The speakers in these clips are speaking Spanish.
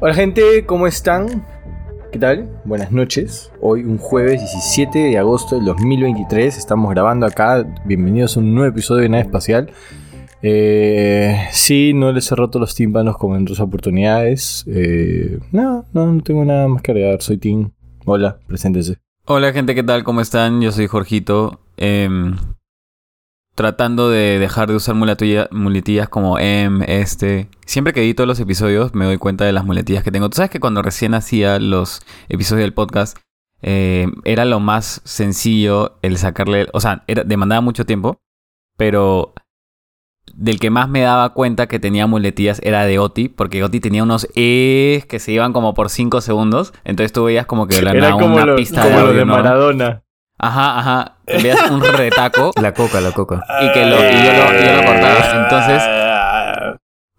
Hola gente, ¿cómo están? ¿Qué tal? Buenas noches. Hoy un jueves 17 de agosto del 2023 estamos grabando acá. Bienvenidos a un nuevo episodio de Nave Espacial. Eh, sí, no les he roto los tímpanos como en otras oportunidades. Eh, no, no, no tengo nada más que agregar. Soy Tim. Hola, preséntese. Hola gente, ¿qué tal? ¿Cómo están? Yo soy Jorgito. Em, tratando de dejar de usar muletilla- muletillas como em, este. Siempre que edito los episodios me doy cuenta de las muletillas que tengo. Tú sabes que cuando recién hacía los episodios del podcast eh, era lo más sencillo el sacarle, o sea, era, demandaba mucho tiempo, pero del que más me daba cuenta que tenía muletillas era de Oti, porque Oti tenía unos es que se iban como por 5 segundos, entonces tú veías como que la Era como, una lo, pista como de lo de ¿no? Ajá, ajá. Veías un retaco La coca, la coca. y que lo, y yo, lo, y yo lo cortaba. Entonces,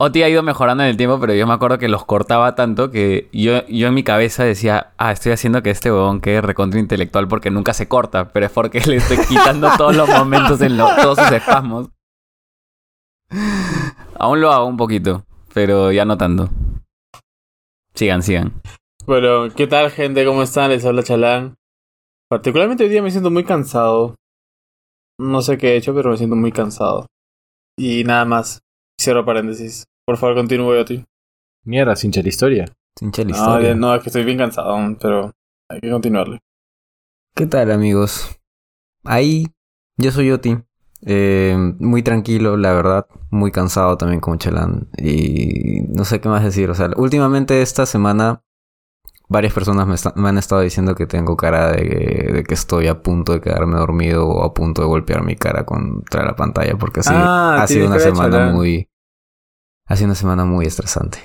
Oti ha ido mejorando en el tiempo, pero yo me acuerdo que los cortaba tanto que yo, yo en mi cabeza decía, ah, estoy haciendo que este huevón quede recontra intelectual porque nunca se corta, pero es porque le estoy quitando todos los momentos en lo- todos sus espasmos. Aún lo hago un poquito, pero ya no tanto. Sigan, sigan. Bueno, ¿qué tal gente? ¿Cómo están? Les habla Chalán. Particularmente hoy día me siento muy cansado. No sé qué he hecho, pero me siento muy cansado. Y nada más. Cierro paréntesis. Por favor, continúe, Oti. Mierda, sin la historia. Hincha la No, historia. no, es que estoy bien cansado, aún, pero hay que continuarle. ¿Qué tal, amigos? Ahí, yo soy Oti. Eh, muy tranquilo, la verdad. Muy cansado también como Chalán. Y no sé qué más decir. O sea, últimamente esta semana varias personas me, han estado diciendo que tengo cara de, de que estoy a punto de quedarme dormido o a punto de golpear mi cara contra la pantalla. Porque sí, Ah, ha sido tienes una semana muy... Ha sido una semana muy estresante.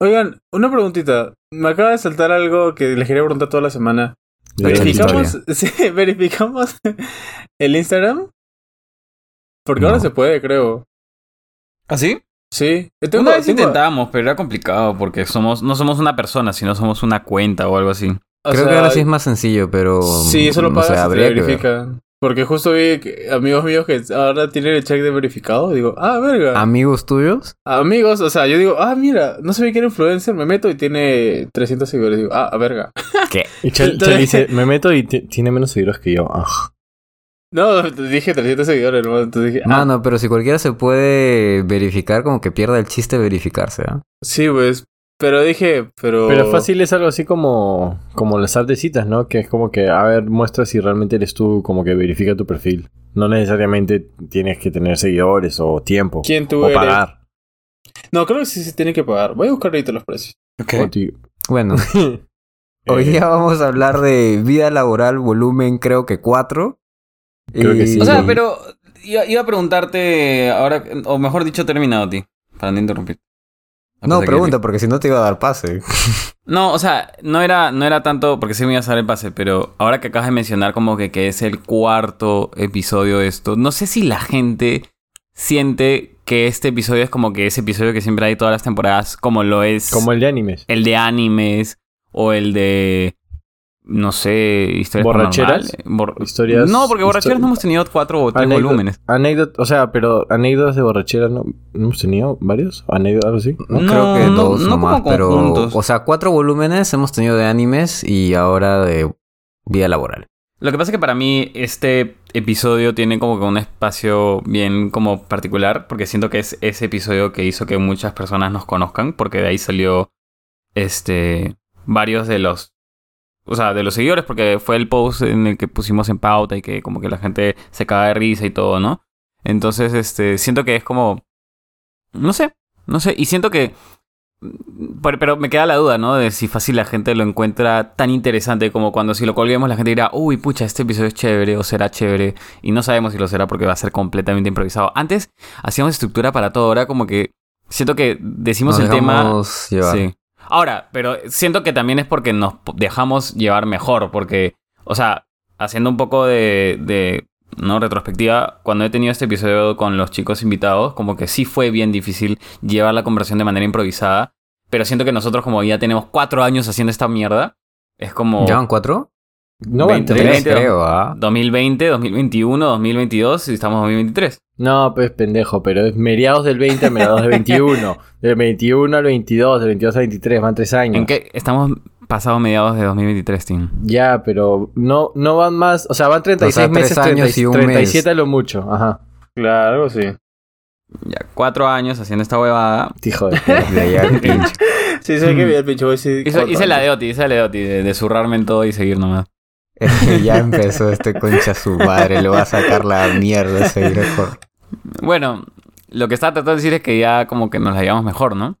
Oigan, una preguntita. Me acaba de saltar algo que les quería preguntar toda la semana. ¿Verificamos, sí, ¿verificamos el Instagram? Porque ahora se puede, creo. ¿Ah, sí? Sí. Eh, tengo- Una vez tengo- intentábamos, pero era complicado porque somos, no somos una persona, sino somos una cuenta o algo así. o Creo que sea, ahora sí es más sencillo, pero... Sí, eso lo pagas y habría ver. verifican. Porque justo vi que amigos míos que ahora tienen el check de verificado. Digo, ah, verga. ¿Amigos tuyos? Amigos, o sea, yo digo, ah, mira, no sabía que era influencer, me meto y tiene 300 seguidores. Digo, ah, verga. Y Chal, Entonces- Chal dice, me meto y tiene menos seguidores que yo. Ah. No, te dije 300 seguidores, ¿no? Entonces dije, ah, Mano, pero si cualquiera se puede verificar, como que pierda el chiste de verificarse, ¿ah? sí, pues. Pero dije, pero. Pero fácil es algo así como, como las apps de citas, ¿no? Que es como que, a ver, muestra si realmente eres tú, como que verifica tu perfil. No necesariamente tienes que tener seguidores o tiempo. ¿Quién tú o eres? pagar. No, creo que sí se tiene que pagar. Voy a buscar ahorita los precios. Bueno, hoy Eh, día vamos a hablar de vida laboral, volumen creo que 4. Creo que sí. O sea, pero iba, iba a preguntarte ahora, o mejor dicho, terminado, ti, para no interrumpir. No, que- pregunta, porque si no te iba a dar pase. No, o sea, no era, no era tanto porque sí me iba a salir el pase, pero ahora que acabas de mencionar como que, que es el cuarto episodio de esto, no sé si la gente siente que este episodio es como que ese episodio que siempre hay todas las temporadas, como lo es Como el de animes. el de animes o el de, no sé, historias ¿Borracheras? Bor- Historias- No, porque borracheras no hemos tenido cuatro o tres volúmenes. anécdot- o sea, pero anécdotas de borrachera, ¿no, ¿No hemos tenido varios? ¿Anécdotas, algo así? No, No, creo que no- dos no nomás, como pero... conjuntos. O sea, cuatro volúmenes hemos tenido de animes y ahora de vida laboral. Lo que pasa es que para mí este episodio tiene como que un espacio bien como particular, porque siento que es ese episodio que hizo que muchas personas nos conozcan, porque de ahí salió este varios de los o sea, de los seguidores, porque fue el post en el que pusimos en pauta y que como que la gente se caga de risa y todo, ¿no? Entonces, este, siento que es como no sé, no sé, y siento que pero, pero me queda la duda, ¿no? De si fácil la gente lo encuentra tan interesante como cuando si lo colguemos la gente dirá, uy, pucha, este episodio es chévere o será chévere. Y no sabemos si lo será porque va a ser completamente improvisado. Antes hacíamos estructura para todo, ahora como que siento que decimos Nos el tema... llevar. Sí. Ahora, pero siento que también es porque nos dejamos llevar mejor, porque, o sea, haciendo un poco de, de no retrospectiva, cuando he tenido este episodio con los chicos invitados, como que sí fue bien difícil llevar la conversación de manera improvisada, pero siento que nosotros como ya tenemos cuatro años haciendo esta mierda, es como... ¿Llevan cuatro? No van 20, tres. 20, creo, ¿ah? 2020, 2021, 2022 y estamos en 2023. No, pues pendejo, pero es mediados del 20 a mediados del 21. Del 21 al 22, del 22 al 23, van tres años. ¿En qué? Estamos pasados mediados de 2023, Tim. Ya, pero no, no van más, o sea, van 36 O sea, meses, años 30 y un 37 a lo mucho, ajá. Claro, algo así. Ya cuatro años haciendo esta huevada. Hijo de De allá al pincho. Sí, sé que vi el pinche Hice, la de Oti, hice la de Oti, de, de zurrarme en todo y seguir nomás. Es que ya empezó este concha su madre. Le va a sacar la mierda ese récord. Bueno, lo que estaba tratando de decir es que ya como que nos la llevamos mejor, ¿no?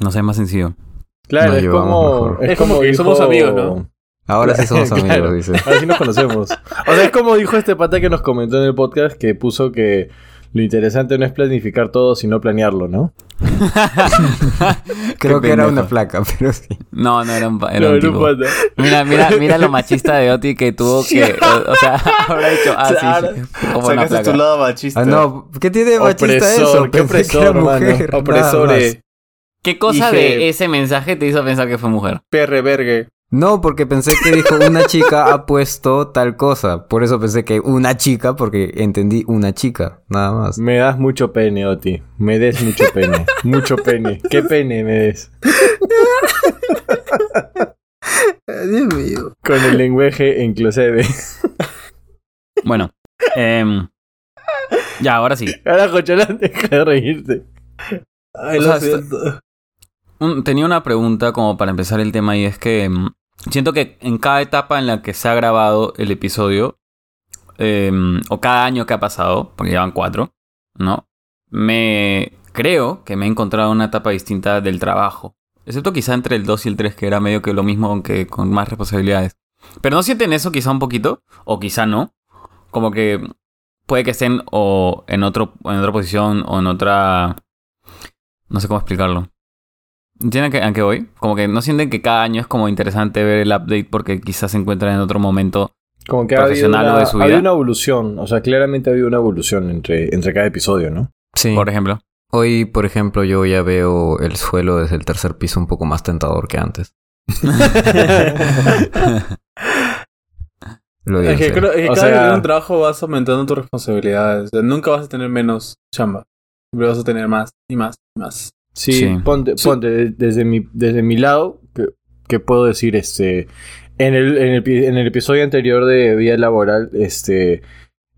No sé, más sencillo. Claro, Nos es como. Es como que somos amigos, ¿no? Ahora sí somos amigos, Claro. dice. Ahora sí nos conocemos. O sea, es como dijo este pata que nos comentó en el podcast que puso que lo interesante no es planificar todo, sino planearlo, ¿no? Creo Qué que era una placa, pero sí. No, no era un, pa- era No, un era un tipo. Mira, mira, mira lo machista de Oti que tuvo que... O, o sea, habrá dicho, ah, Claro. sí, sí, como una tu lado machista. Ah, no, ¿qué tiene machista eso? Opresor, qué Pensé que opresor, era mano. mujer, nada Opresor, más. eh. ¿Qué cosa Dije- de ese mensaje te hizo pensar que fue mujer? perre vergue. No, porque pensé que dijo una chica ha puesto tal cosa. Por eso pensé que una chica, porque entendí una chica, nada más. Me das mucho pene, Oti. Me des mucho pene. mucho pene. ¿Qué pene me des? Dios mío. Con el lenguaje inclusive. Bueno, em, ya, ahora sí. Carajo, Cholán, deja de reírte. Ay, O lo sea, siento. Tenía una pregunta como para empezar el tema y es que mm, siento que en cada etapa en la que se ha grabado el episodio, em, o cada año que ha pasado, porque llevan cuatro, ¿no? Me creo que me he encontrado una etapa distinta del trabajo. Excepto quizá entre el 2 y el 3, que era medio que lo mismo, aunque con más responsabilidades. Pero ¿no sienten eso quizá un poquito? O quizá no. Como que puede que estén o en, otro, en otra posición o en otra... No sé cómo explicarlo. ¿Entienden que- a qué voy? Como que no sienten que cada año es como interesante ver el update porque quizás se encuentran en otro momento. Como que ha Profesional o una, de su ha habido vida. una evolución. O sea, claramente ha habido una evolución entre, entre cada episodio, ¿no? Sí. Por ejemplo. Hoy, por ejemplo, yo ya veo el suelo desde el tercer piso un poco más tentador que antes. Lo digo Es que serio. creo es que O cada vez que un trabajo vas aumentando tus responsabilidades. O sea, nunca vas a tener menos chamba. Siempre vas a tener más y más y más. Sí, Sí. ponte, ponte de- desde mi, desde mi lado, que, que puedo decir, este, en el, en el, pi- en el episodio anterior de Vida Laboral, este,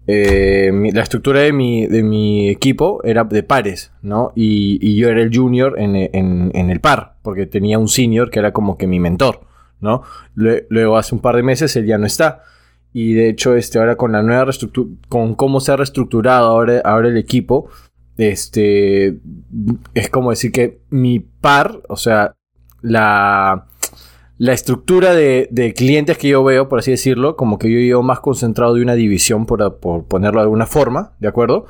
eh, mi- la estructura de mi, de mi equipo era de pares, ¿no? Y, y yo era el junior en, en, en el par, porque tenía un senior que era como que mi mentor, ¿no? Lue- Luego hace un par de meses él ya no está. Y de hecho, este, ahora con la nueva reestructura, con cómo se ha reestructurado ahora, ahora el equipo, este, es como decir que mi par, o sea, la, la estructura de, de clientes que yo veo, por así decirlo, como que yo llevo más concentrado de una división, por, por ponerlo de alguna forma, ¿de acuerdo?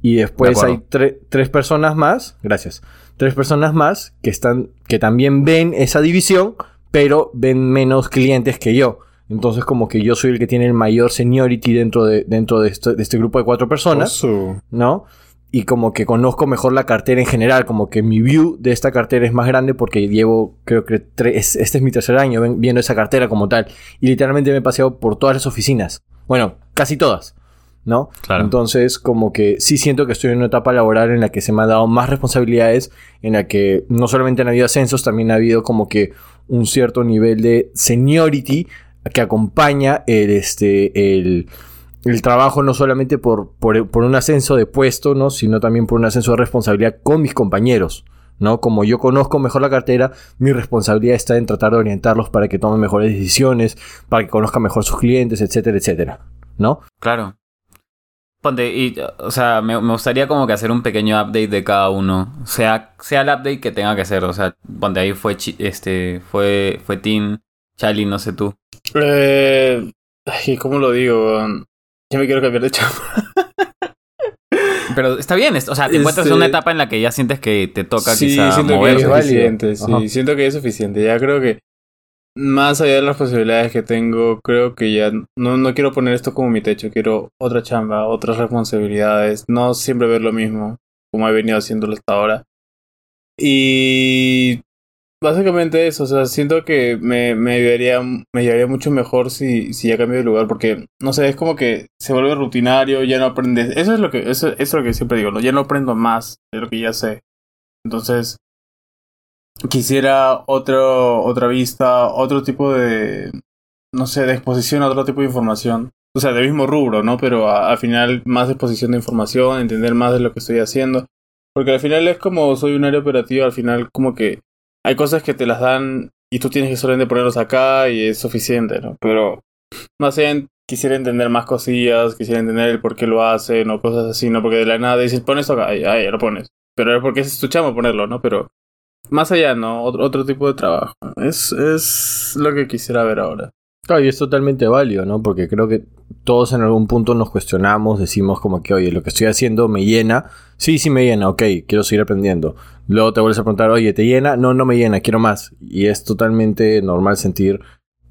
Y después De acuerdo. hay tre- tres personas más, gracias, tres personas más que están, que también ven esa división, pero ven menos clientes que yo. Entonces como que yo soy el que tiene el mayor seniority dentro de, dentro de, este, de este grupo de cuatro personas. Oso. ¿no? Y como que conozco mejor la cartera en general, como que mi view de esta cartera es más grande porque llevo, creo que tres, este es mi tercer año viendo esa cartera como tal. Y literalmente me he paseado por todas las oficinas. Bueno, casi todas, ¿no? Claro. Entonces, como que sí siento que estoy en una etapa laboral en la que se me han dado más responsabilidades, en la que no solamente han habido ascensos, también ha habido como que un cierto nivel de seniority que acompaña el, este, el, el trabajo no solamente por, por, por un ascenso de puesto, ¿no? sino también por un ascenso de responsabilidad con mis compañeros. ¿no? Como yo conozco mejor la cartera, mi responsabilidad está en tratar de orientarlos para que tomen mejores decisiones, para que conozcan mejor sus clientes, etcétera, etcétera. ¿No? Claro. Ponte, y, o sea, me, me gustaría como que hacer un pequeño update de cada uno. Sea, sea el update que tenga que ser. O sea, ponte ahí fue Chi- este, fue, fue Tim, Charlie, no sé tú. Eh, ¿Cómo lo digo? Ya me quiero cambiar de chamba. Pero está bien, o sea, te encuentras en Este- una etapa en la que ya sientes que te toca sí, quizá siento que moverte. es suficiente. Sí, Ajá. siento que es suficiente. Ya creo que más allá de las posibilidades que tengo, creo que ya no, no quiero poner esto como mi techo. Quiero otra chamba, otras responsabilidades. No siempre ver lo mismo como he venido haciéndolo hasta ahora. Y básicamente eso, o sea, siento que me, me ayudaría, me llevaría mucho mejor si, si ya cambio de lugar, porque, no sé, es como que se vuelve rutinario, ya no aprendes, eso es lo que, eso, eso es lo que siempre digo, ¿no? Ya no aprendo más de lo que ya sé. Entonces, quisiera otro, otra vista, otro tipo de, no sé, de exposición a otro tipo de información. O sea, del mismo rubro, ¿no? Pero al final más exposición de información, entender más de lo que estoy haciendo. Porque al final es como soy un área operativa, al final como que hay cosas que te las dan y tú tienes que solamente ponerlos acá y es suficiente, ¿no? Pero más bien quisiera entender más cosillas, quisiera entender el por qué lo hacen o cosas así, ¿no? Porque de la nada dices, pones acá, ahí, ahí lo pones. Pero es porque es tu chamo ponerlo, ¿no? Pero más allá, ¿no? Otro, otro tipo de trabajo. Es, es lo que quisiera ver ahora. Claro, y es totalmente válido, ¿no? Porque creo que todos en algún punto nos cuestionamos, decimos como que, oye, lo que estoy haciendo me llena. Sí, sí me llena, ok, quiero seguir aprendiendo. Luego te vuelves a preguntar, oye, ¿te llena? No, no me llena, quiero más. Y es totalmente normal sentir,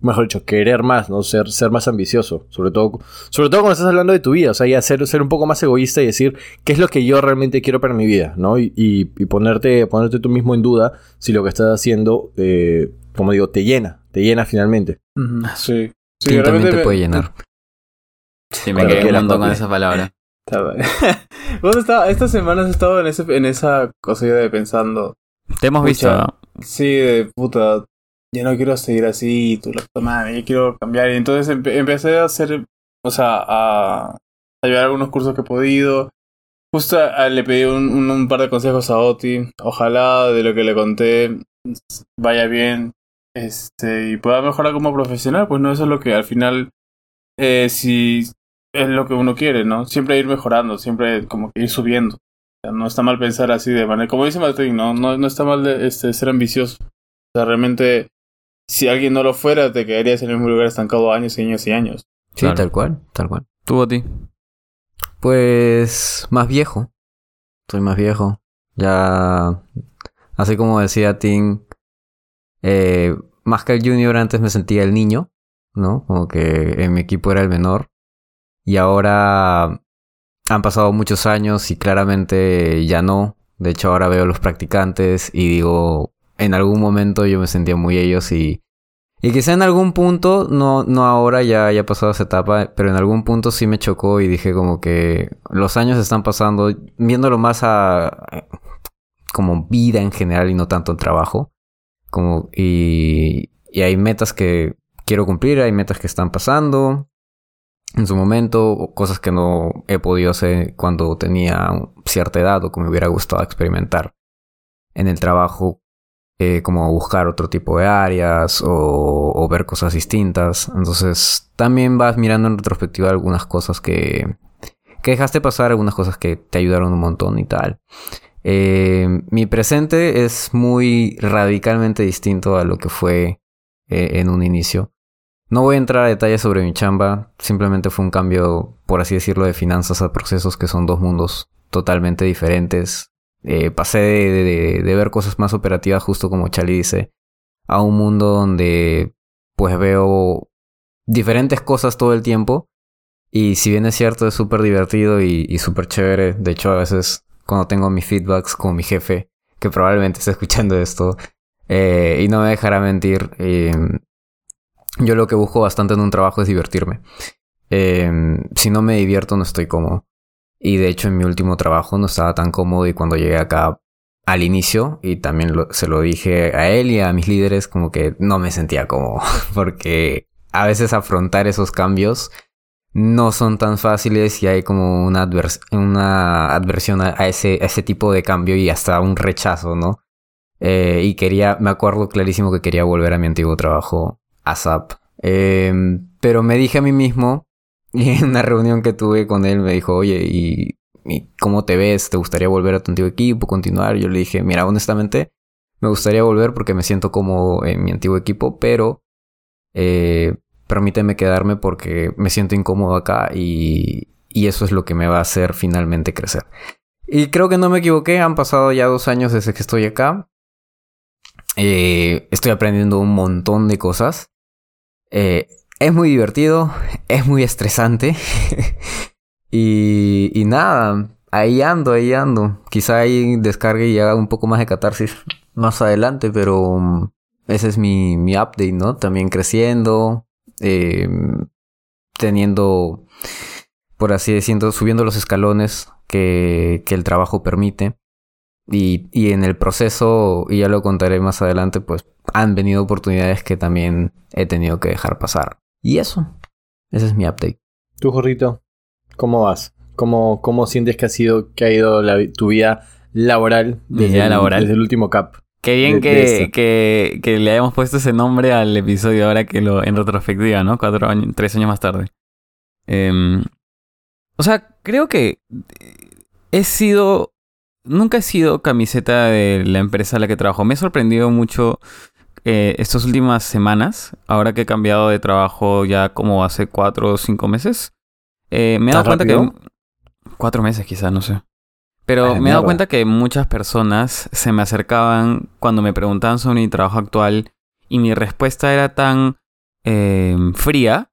mejor dicho, querer más, ¿no? Ser, ser más ambicioso. Sobre todo, sobre todo cuando estás hablando de tu vida. O sea, ya ser, ser un poco más egoísta y decir, ¿qué es lo que yo realmente quiero para mi vida? ¿No? Y, ponerte, ponerte tú mismo en duda si lo que estás haciendo, eh, como digo, te llena. Te llena finalmente. Sí. Sí, también realmente te me- puede llenar. Sí, me quedé montón con esa palabra. Está bien. Vos está- estas semanas he estado en, ese, en esa cosilla de pensando. Te hemos visto. ¿no? Sí, de puta. Ya no quiero seguir así, tú la puta yo quiero cambiar. Y entonces empe- empecé a hacer, o sea, a, a llevar algunos cursos que he podido. Justo a- le pedí un, un, un par de consejos a Oti. Ojalá de lo que le conté vaya bien. Este, y pueda mejorar como profesional, pues no, eso es lo que al final, eh, si es lo que uno quiere, ¿no? Siempre ir mejorando, siempre como que ir subiendo. O sea, no está mal pensar así de manera, como dice Martín, no, no, no está mal de, este, ser ambicioso. O sea, realmente, si alguien no lo fuera, te quedarías en el mismo lugar estancado años y años y años. Sí, Claro. tal cual, tal cual. Tú, a ti. Pues más viejo. Soy más viejo. Ya, así como decía Tim, eh, más que el junior antes me sentía el niño, ¿no? Como que en mi equipo era el menor. Y ahora han pasado muchos años y claramente ya no. De hecho ahora veo a los practicantes y digo, en algún momento yo me sentía muy ellos y y quizá en algún punto, no, no ahora, ya, ya ha pasado esa etapa, pero en algún punto sí me chocó y dije como que los años están pasando, viéndolo más a como vida en general y no tanto en trabajo. Como, y, y hay metas que quiero cumplir, hay metas que están pasando en su momento, cosas que no he podido hacer cuando tenía cierta edad o que me hubiera gustado experimentar en el trabajo eh, como buscar otro tipo de áreas o, o ver cosas distintas. Entonces también vas mirando en retrospectiva algunas cosas que, que dejaste pasar, algunas cosas que te ayudaron un montón y tal. Eh, mi presente es muy radicalmente distinto a lo que fue eh, en un inicio. No voy a entrar a detalles sobre mi chamba, simplemente fue un cambio, por así decirlo, de finanzas a procesos que son dos mundos totalmente diferentes. Eh, pasé de, ver cosas más operativas, justo como Charlie dice, a un mundo donde pues veo diferentes cosas todo el tiempo. Y si bien es cierto, es súper divertido y, y súper chévere. De hecho, a veces cuando tengo mis feedbacks con mi jefe, que probablemente esté escuchando esto, eh, y no me dejará mentir, eh, yo lo que busco bastante en un trabajo es divertirme. Eh, si no me divierto, no estoy cómodo. Y de hecho en mi último trabajo no estaba tan cómodo y cuando llegué acá al inicio, y también se lo dije a él y a mis líderes, como que no me sentía cómodo, porque a veces afrontar esos cambios no son tan fáciles y hay como una, advers- una adversión a, ese, tipo de cambio y hasta un rechazo, ¿no? Eh, y quería, me acuerdo clarísimo que quería volver a mi antiguo trabajo, ASAP. Eh, pero me dije a mí mismo, y en una reunión que tuve con él, me dijo, oye, ¿y, cómo te ves? ¿Te gustaría volver a tu antiguo equipo, continuar? Yo le dije, mira, honestamente, me gustaría volver porque me siento cómodo en mi antiguo equipo, pero eh, permíteme quedarme porque me siento incómodo acá y, y eso es lo que me va a hacer finalmente crecer. Y creo que no me equivoqué, han pasado ya dos años desde que estoy acá. Eh, estoy aprendiendo un montón de cosas. Eh, es muy divertido, es muy estresante. y, y nada, ahí ando, ahí ando. Quizá ahí descargue y haga un poco más de catarsis más adelante, pero um, ese es mi, mi update, ¿no? También creciendo, eh, teniendo, por así decirlo, subiendo los escalones que, que el trabajo permite. Y, y en el proceso, y ya lo contaré más adelante, pues han venido oportunidades que también he tenido que dejar pasar. Y eso, ese es mi update. Tú, Jorrito, ¿cómo vas? ¿Cómo, cómo sientes que ha sido, que ha ido la tu vida laboral desde, el, laboral. desde el último cap? Qué bien que, le hayamos puesto ese nombre al episodio ahora que lo en retrospectiva, ¿no? Cuatro años, tres años más tarde. Em, o sea, creo que he sido. Nunca he sido camiseta de la empresa a la que trabajo. Me ha sorprendido mucho eh, estas últimas semanas, ahora que he cambiado de trabajo ya como hace cuatro o cinco meses. eh, me he dado ¿Tan cuenta rápido? que. Cuatro meses quizás, no sé. Pero me he dado cuenta que muchas personas se me acercaban cuando me preguntaban sobre mi trabajo actual y mi respuesta era tan eh, fría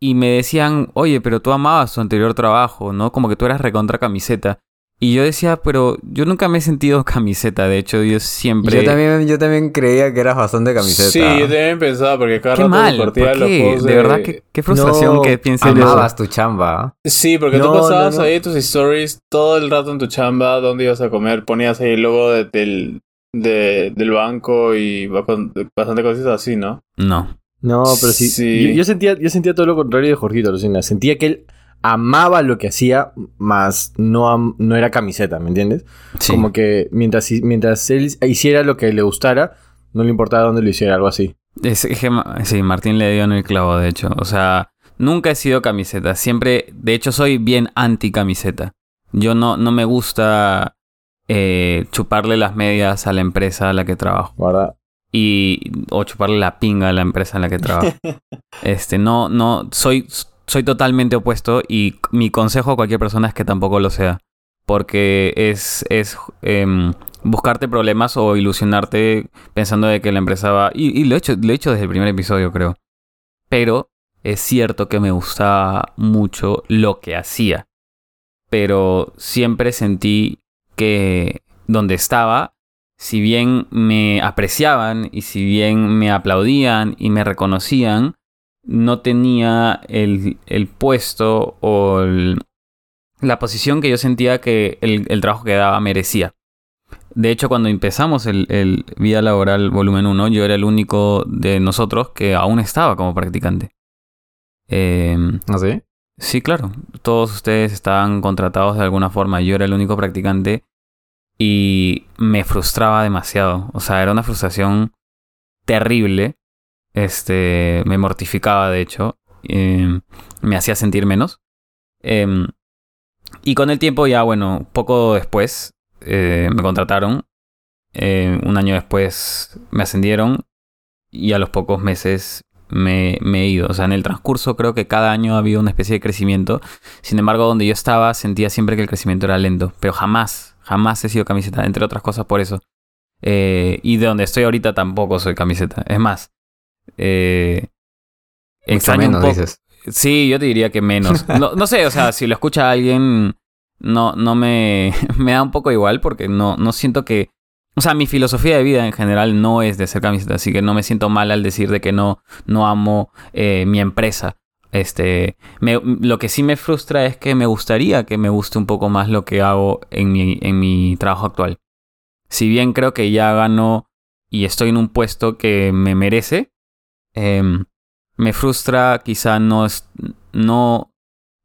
y me decían, oye, pero tú amabas tu anterior trabajo, ¿no? Como que tú eras recontra camiseta. Y yo decía, pero yo nunca me he sentido camiseta, de hecho yo siempre... Yo también, yo también creía que eras bastante camiseta. Sí, yo también pensaba porque cada Qué rato mal, ¿por compartía los qué? posts De verdad, qué, qué frustración No, que piensen eso. Amabas tu chamba. Sí, porque tú pasabas no, no. ahí tus stories todo el rato en tu chamba, dónde ibas a comer, ponías ahí el logo de- del, de- del banco y bastante cosas así, ¿no? No. No, pero sí. Sí. Yo, yo sentía, yo sentía todo lo contrario de Jorgito, Lucina. Sentía que él amaba lo que hacía, más no, no era camiseta, ¿me entiendes? Sí. Como que mientras, mientras él hiciera lo que le gustara, no le importaba dónde lo hiciera, algo así. Es, es que Ma- sí, Martín le dio en el clavo, de hecho. O sea, nunca he sido camiseta. Siempre, de hecho, soy bien anti camiseta. Yo no, no me gusta eh, chuparle las medias a la empresa a la que trabajo. ¿Verdad? Y, o chuparle la pinga a la empresa en la que trabajo. Este, no, no, soy, soy totalmente opuesto y mi consejo a cualquier persona es que tampoco lo sea. Porque es, es em, buscarte problemas o ilusionarte pensando de que la empresa va... Y, y lo, he hecho, lo he hecho desde el primer episodio, creo. Pero es cierto que me gustaba mucho lo que hacía. Pero siempre sentí que donde estaba, si bien me apreciaban y si bien me aplaudían y me reconocían, no tenía el, el puesto o el- la posición que yo sentía que el, el trabajo que daba merecía. De hecho, cuando empezamos el, el Vida Laboral Volumen 1, yo era el único de nosotros que aún estaba como practicante. Em, ¿No sé? Sí, claro. Todos ustedes estaban contratados de alguna forma. Yo era el único practicante y me frustraba demasiado. O sea, era una frustración terrible. Este, me mortificaba, de hecho. Eh, me hacía sentir menos. Em, y con el tiempo, ya, bueno, poco después eh, me contrataron. Eh, un año después me ascendieron. Y a los pocos meses me, me he ido. O sea, en el transcurso creo que cada año ha habido una especie de crecimiento. Sin embargo, donde yo estaba sentía siempre que el crecimiento era lento. Pero jamás, jamás he sido camiseta. Entre otras cosas por eso. Eh, y de donde estoy ahorita tampoco soy camiseta. Es más, eh, Mucho extraño un menos, poco- dices. Sí, yo te diría que menos. No, no sé, o sea, si lo escucha alguien, no, no me, me da un poco igual porque no, no siento que... O sea, mi filosofía de vida en general no es de ser camiseta, así que no me siento mal al decir de que no, no amo eh, mi empresa. Este, me- lo que sí me frustra es que me gustaría que me guste un poco más lo que hago en mi, en mi trabajo actual. Si bien creo que ya gano y estoy en un puesto que me merece, em, me frustra quizá no, no,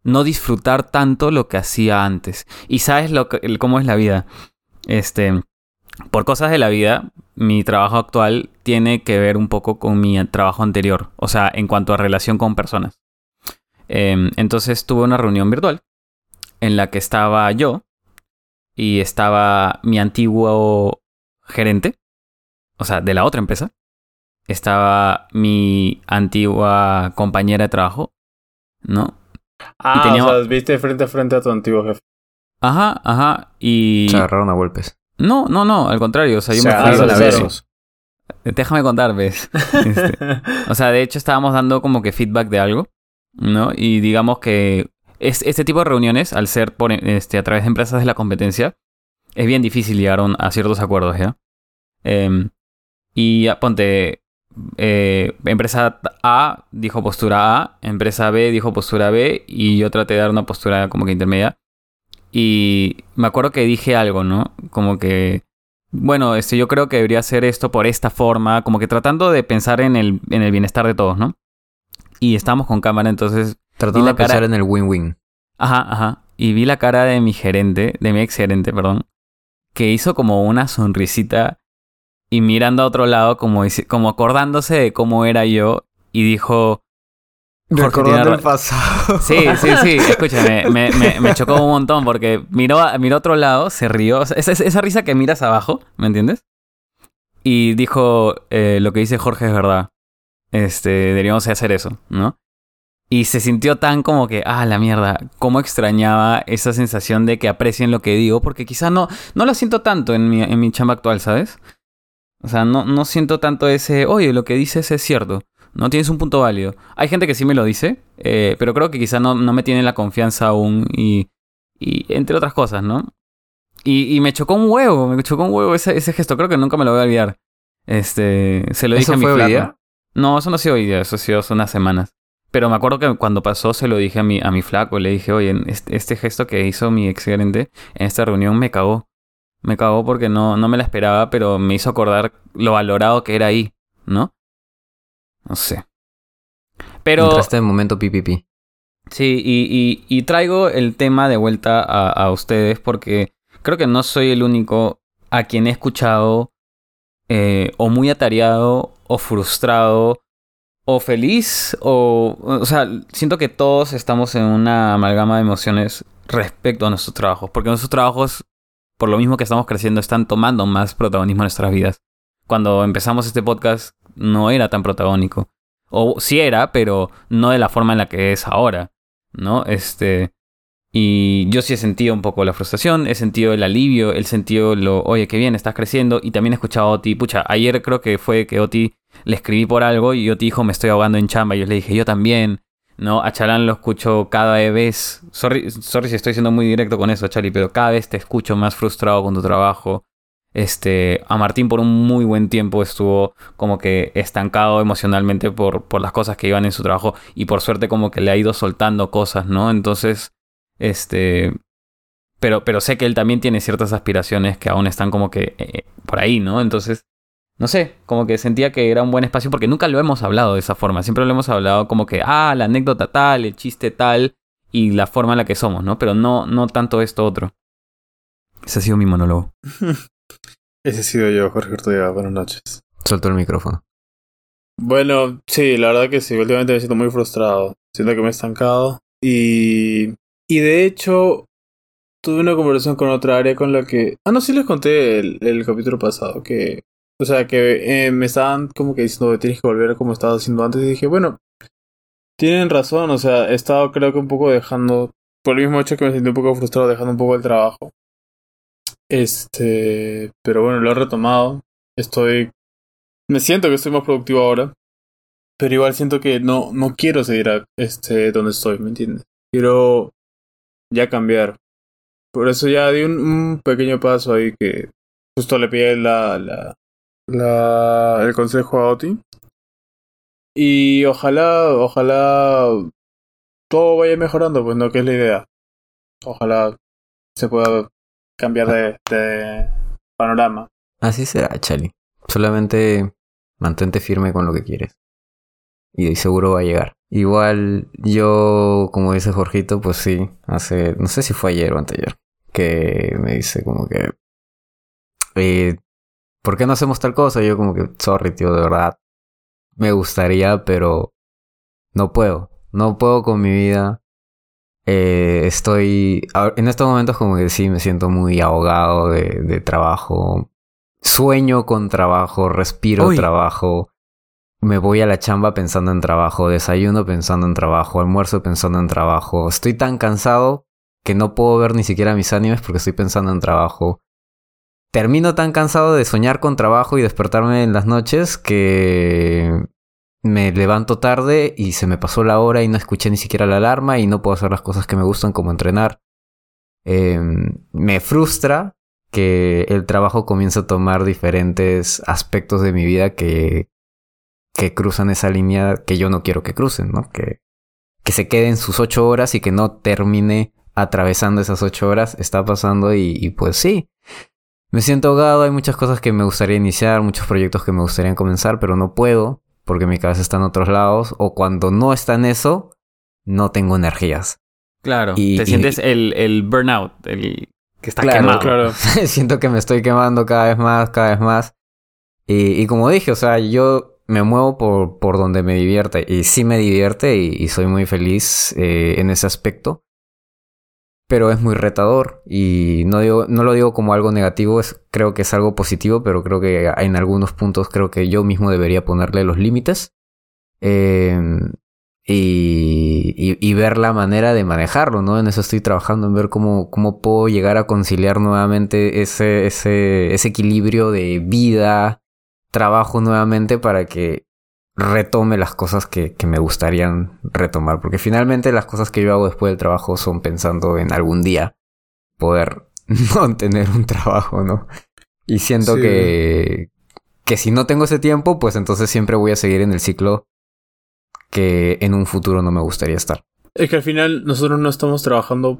no disfrutar tanto lo que hacía antes. Y sabes lo que, cómo es la vida. Este, por cosas de la vida, mi trabajo actual tiene que ver un poco con mi trabajo anterior. O sea, en cuanto a relación con personas. Em, entonces tuve una reunión virtual en la que estaba yo y estaba mi antiguo gerente, o sea, de la otra empresa. Estaba mi antigua compañera de trabajo, ¿no? Ah, tenía- o sea, viste frente a frente a tu antiguo jefe. Ajá, ajá. Y... Se agarraron a golpes. No, no, no, al contrario. O sea, yo Se me fui a a besos. Déjame contar, ¿ves? Este, O sea, de hecho estábamos dando como que feedback de algo, ¿no? Y digamos que es- este tipo de reuniones, al ser por, este, a través de empresas de la competencia, es bien difícil llegar a un- a ciertos acuerdos, ¿ya? Em, y ya, ponte, eh, empresa A dijo postura A, empresa B dijo postura B y yo traté de dar una postura como que intermedia. Y me acuerdo que dije algo, ¿no? Como que, bueno, este, yo creo que debería hacer esto por esta forma, como que tratando de pensar en el, en el bienestar de todos, ¿no? Y estábamos con cámara, entonces... Tratando de pensar en el win-win. Ajá, ajá. Y vi la cara de mi gerente, de mi ex gerente, perdón, que hizo como una sonrisita y mirando a otro lado, como, como acordándose de cómo era yo, y dijo. Recordando el pasado. Sí, sí, sí, escúchame, me, me, me chocó un montón porque miró a, miró a otro lado, se rió, o sea, esa, esa risa que miras abajo, ¿me entiendes? Y dijo, eh, lo que dice Jorge es verdad, este, deberíamos hacer eso, ¿no? Y se sintió tan como que, ah, la mierda, cómo extrañaba esa sensación de que aprecien lo que digo, porque quizá no, no lo siento tanto en mi, en mi chamba actual, ¿sabes? O sea, no, no siento tanto ese, oye, lo que dices es cierto, no tienes un punto válido. Hay gente que sí me lo dice, eh, pero creo que quizá no, no me tiene la confianza aún y, y entre otras cosas, ¿no? Y, y me chocó un huevo, me chocó un huevo ese, ese gesto, creo que nunca me lo voy a olvidar. Este, se lo dije ¿Eso a mi fue día? No, eso no ha sido hoy día, eso ha sido hace unas semanas. Pero me acuerdo que cuando pasó se lo dije a mi, a mi flaco, le dije, oye, este, este gesto que hizo mi ex gerente en esta reunión me cagó. Me cagó porque no, no me la esperaba, pero me hizo acordar lo valorado que era ahí, ¿no? No sé. Pero... Entraste en momento PPP. Sí, y, y, y traigo el tema de vuelta a, a ustedes porque creo que no soy el único a quien he escuchado eh, o muy atareado o frustrado o feliz o... O sea, siento que todos estamos en una amalgama de emociones respecto a nuestros trabajos. Porque nuestros trabajos, por lo mismo que estamos creciendo, están tomando más protagonismo en nuestras vidas. Cuando empezamos este podcast no era tan protagónico. O sí era, pero no de la forma en la que es ahora, ¿no? Este. Y yo sí he sentido un poco la frustración, he sentido el alivio, he sentido lo, oye, qué bien, estás creciendo. Y también he escuchado a Oti, pucha, ayer creo que fue que Oti le escribí por algo y Oti dijo, me estoy ahogando en chamba. Y yo le dije, yo también, ¿no? A Chalán lo escucho cada vez. Sorry, sorry si estoy siendo muy directo con eso, Chali, pero cada vez te escucho más frustrado con tu trabajo. Este, a Martín por un muy buen tiempo estuvo como que estancado emocionalmente por, por las cosas que iban en su trabajo y por suerte como que le ha ido soltando cosas, ¿no? Entonces, este, pero, pero sé que él también tiene ciertas aspiraciones que aún están como que eh, por ahí, ¿no? Entonces, no sé, como que sentía que era un buen espacio porque nunca lo hemos hablado de esa forma, siempre lo hemos hablado como que, ah, la anécdota tal, el chiste tal y la forma en la que somos, ¿no? Pero no, no tanto esto otro. Ese ha sido mi monólogo. Ese he sido yo, Jorge Ortega. Buenas noches. Suelto el micrófono. Bueno, sí, la verdad que sí. Últimamente me siento muy frustrado. Siento que me he estancado. Y. Y de hecho, tuve una conversación con otra área con la que. Ah, no, sí les conté el, el capítulo pasado. Que. O sea, que eh, me estaban como que diciendo tienes que volver como estabas haciendo antes. Y dije, bueno, tienen razón. O sea, he estado creo que un poco dejando. Por el mismo hecho que me sentí un poco frustrado dejando un poco el trabajo. Este. Pero bueno, lo he retomado. Estoy. Me siento que estoy más productivo ahora. Pero igual siento que no, no quiero seguir a, este, donde estoy, ¿me entiendes? Quiero ya cambiar. Por eso ya di un, un pequeño paso ahí que justo le pedí la, la, la, el consejo a Oti. Y ojalá, ojalá todo vaya mejorando, pues no, que es la idea. Ojalá se pueda cambiar de, de panorama. Así será, Chali. Solamente mantente firme con lo que quieres. Y seguro va a llegar. Igual yo, como dice Jorgito, pues sí, hace, no sé si fue ayer o anteayer, que me dice como que, eh, ¿por qué no hacemos tal cosa? Y yo como que, sorry, tío, de verdad, me gustaría, pero no puedo. No puedo con mi vida. Eh, estoy, en estos momentos como que sí, me siento muy ahogado de, de trabajo. Sueño con trabajo, respiro Uy. trabajo. Me voy a la chamba pensando en trabajo, desayuno pensando en trabajo, almuerzo pensando en trabajo. Estoy tan cansado que no puedo ver ni siquiera mis animes porque estoy pensando en trabajo. Termino tan cansado de soñar con trabajo y despertarme en las noches que me levanto tarde y se me pasó la hora y no escuché ni siquiera la alarma y no puedo hacer las cosas que me gustan como entrenar. Eh, me frustra que el trabajo comienza a tomar diferentes aspectos de mi vida que, que cruzan esa línea que yo no quiero que crucen, ¿no? Que, que se queden sus ocho horas y que no termine atravesando esas ocho horas. Está pasando y pues sí. Me siento ahogado, hay muchas cosas que me gustaría iniciar, muchos proyectos que me gustaría comenzar, pero no puedo porque mi cabeza está en otros lados. O cuando no está en eso, no tengo energías. Claro, Y- te y- sientes el, el burnout, el que está Claro, quemado. Claro. Siento que me estoy quemando cada vez más, cada vez más. Y, y como dije, o sea, yo me muevo por, por donde me divierte. Y sí me divierte y, y soy muy feliz eh, en ese aspecto. Pero es muy retador. Y no, digo, no lo digo como algo negativo, es, creo que es algo positivo, pero creo que en algunos puntos creo que yo mismo debería ponerle los límites. Eh, y, y, y ver la manera de manejarlo, ¿no? En eso estoy trabajando, en ver cómo, cómo puedo llegar a conciliar nuevamente ese, ese, ese equilibrio de vida, trabajo nuevamente para que retome las cosas que, que me gustarían retomar. Porque finalmente las cosas que yo hago después del trabajo son pensando en algún día poder no tener un trabajo, ¿no? Y siento Sí. que, que si no tengo ese tiempo, pues entonces siempre voy a seguir en el ciclo que en un futuro no me gustaría estar. Es que al final nosotros no estamos trabajando.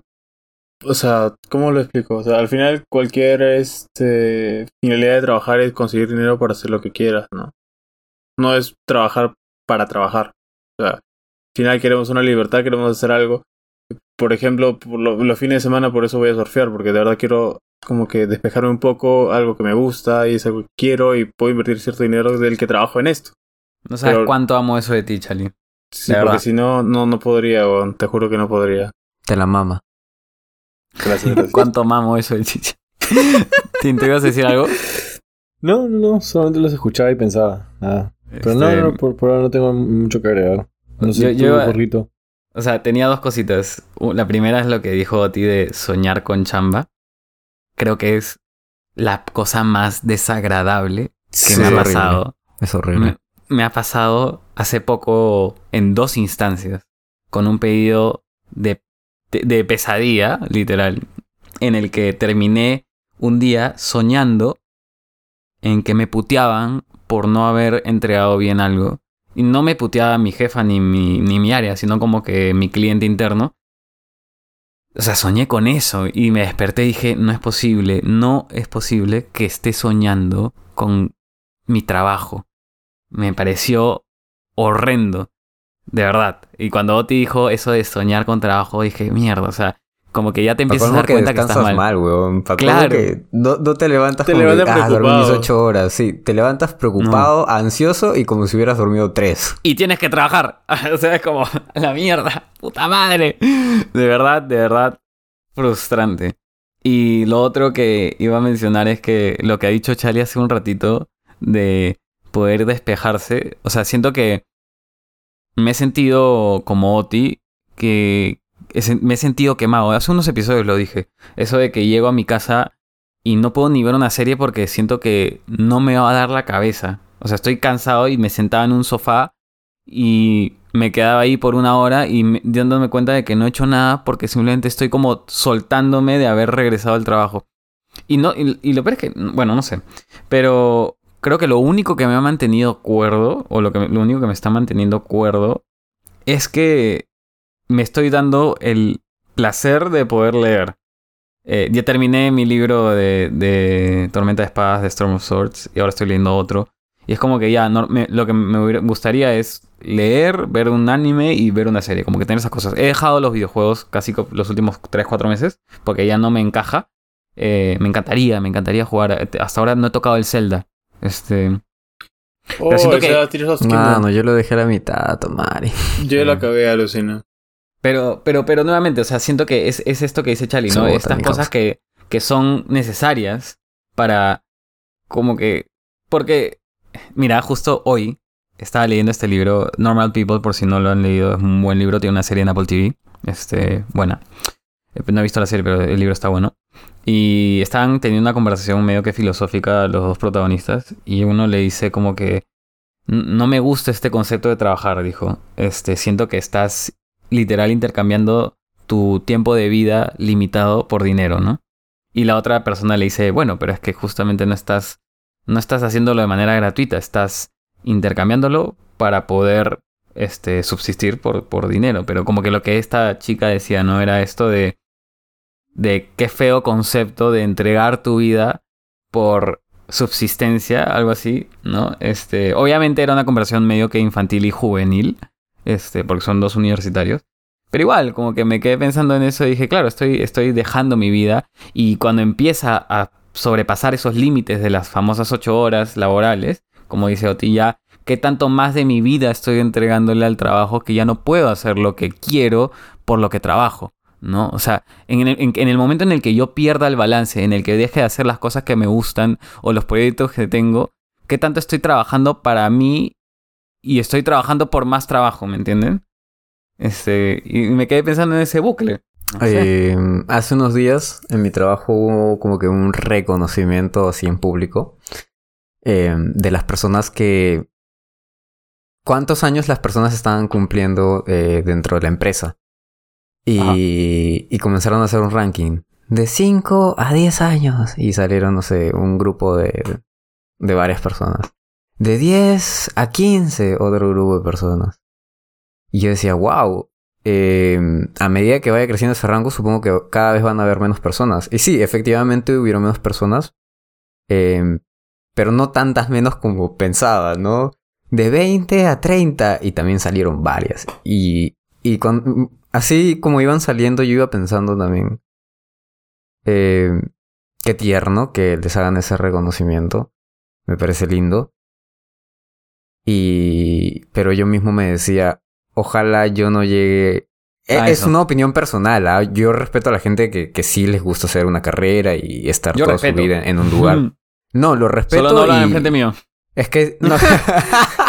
O sea, ¿cómo lo explico? O sea, al final cualquier este, finalidad de trabajar es conseguir dinero para hacer lo que quieras, ¿no? No es trabajar para trabajar. O sea, al final queremos una libertad, queremos hacer algo. Por ejemplo, por lo- los fines de semana por eso voy a surfear, porque de verdad quiero como que despejarme un poco, algo que me gusta y es algo que quiero y puedo invertir cierto dinero del que trabajo en esto. No sabes Pero- cuánto amo eso de ti, Chali. Sí, De porque verdad. si no, no, no podría, weón. te juro que no podría. Te la mama. Gracias, gracias. Cuánto mamo eso de ti. ¿te ibas a decir algo? No, no, no, solamente los escuchaba y pensaba. Nada. Pero no, Este, no, por, por ahora no tengo mucho que agregar. No sé, Yo- yo-. O sea, tenía dos cositas. La primera es lo que dijo Oti de soñar con chamba. Creo que es la cosa más desagradable que Sí, me ha es horrible. pasado. Es horrible. Me, me ha pasado hace poco en dos instancias con un pedido de, de, de pesadilla, literal, en el que terminé un día soñando en que me puteaban por no haber entregado bien algo. Y no me puteaba mi jefa ni mi, ni mi área, sino como que mi cliente interno. O sea, soñé con eso y me desperté y dije, no es posible, no es posible que esté soñando con mi trabajo. Me pareció horrendo, de verdad. Y cuando Oti dijo eso de soñar con trabajo, dije, mierda, o sea, como que ya te empiezas a dar cuenta que estás mal. mal, weón. Claro. que no, no te levantas Te como levantas que, ah, dormí mis preocupado. ocho horas. Sí, te levantas preocupado, ansioso y como si hubieras dormido tres. y tienes que trabajar. o sea, es como la mierda, puta madre. De verdad, de verdad, frustrante. Y lo otro que iba a mencionar es que lo que ha dicho Charlie hace un ratito de poder despejarse. O sea, siento que me he sentido como Oti, que me he sentido quemado. Hace unos episodios lo dije. Eso de que llego a mi casa y no puedo ni ver una serie porque siento que no me va a dar la cabeza. O sea, estoy cansado y me sentaba en un sofá y me quedaba ahí por una hora y me- dándome cuenta de que no he hecho nada porque simplemente estoy como soltándome de haber regresado al trabajo. Y no y, y lo peor es que, bueno, no sé, pero creo que lo único que me ha mantenido cuerdo o lo que lo único que me está manteniendo cuerdo es que me estoy dando el placer de poder leer. Eh, ya terminé mi libro de, de Tormenta de Espadas de Storm of Swords y ahora estoy leyendo otro. Y es como que ya, no- me- lo que me gustaría es leer, ver un anime y ver una serie. Como que tener esas cosas. He dejado los videojuegos casi los últimos 3-4 meses porque ya no me encaja. Eh, me encantaría, me encantaría jugar. Eh, Hasta ahora no he tocado el Zelda. Este, Oh, siento que-. Mano, yo lo dejé a la mitad, tomar. Yo lo acabé, alucina. Pero, pero, pero nuevamente, o sea, siento que es, es esto que dice Charlie, Se ¿no? Estas cosas que, que son necesarias para como que. Porque, mira, justo hoy estaba leyendo este libro, Normal People, por si no lo han leído, es un buen libro, tiene una serie en Apple TV. Este, buena. Eh, No he visto la serie, pero el libro está bueno. Y estaban teniendo una conversación medio que filosófica los dos protagonistas. Y uno le dice como que. "N- No me gusta este concepto de trabajar, dijo. Este, siento que estás literal intercambiando tu tiempo de vida limitado por dinero, ¿no? Y la otra persona le dice, bueno, pero es que justamente no estás, no estás haciéndolo de manera gratuita, estás intercambiándolo para poder este, subsistir por, por dinero. Pero como que lo que esta chica decía, ¿no? Era esto de, de qué feo concepto de entregar tu vida por subsistencia, algo así, ¿no? Este, obviamente era una conversación medio que infantil y juvenil, este, porque son dos universitarios. Pero igual, como que me quedé pensando en eso y dije, claro, estoy, estoy dejando mi vida y cuando empieza a sobrepasar esos límites de las famosas ocho horas laborales, como dice Otilla, ¿qué tanto más de mi vida estoy entregándole al trabajo que ya no puedo hacer lo que quiero por lo que trabajo? ¿no? O sea, en el, en el, momento en el que yo pierda el balance, en el que deje de hacer las cosas que me gustan o los proyectos que tengo, ¿qué tanto estoy trabajando para mí y estoy trabajando por más trabajo, ¿me entienden? Este, y me quedé pensando en ese bucle. Eh, hace unos días en mi trabajo hubo como que un reconocimiento así en público eh, de las personas que... ¿Cuántos años las personas estaban cumpliendo eh, dentro de la empresa? Y, y, comenzaron a hacer un ranking de 5 a 10 años y salieron, no sé, un grupo de, de varias personas. De 10 a 15, otro grupo de personas. Y yo decía, wow, eh, a medida que vaya creciendo ese rango, supongo que cada vez van a haber menos personas. Y sí, efectivamente hubieron menos personas, eh, pero no tantas menos como pensaba, ¿no? De 20 a 30 y también salieron varias. Y, y así como iban saliendo, yo iba pensando también, eh, qué tierno que les hagan ese reconocimiento. Me parece lindo. Y, pero yo mismo me decía, ojalá yo no llegue. E, es una opinión personal. ¿ah? Yo respeto a la gente que, que, sí les gusta hacer una carrera y estar toda su vida en un lugar. no, lo respeto. Solo no enfrente mío. Es que. No...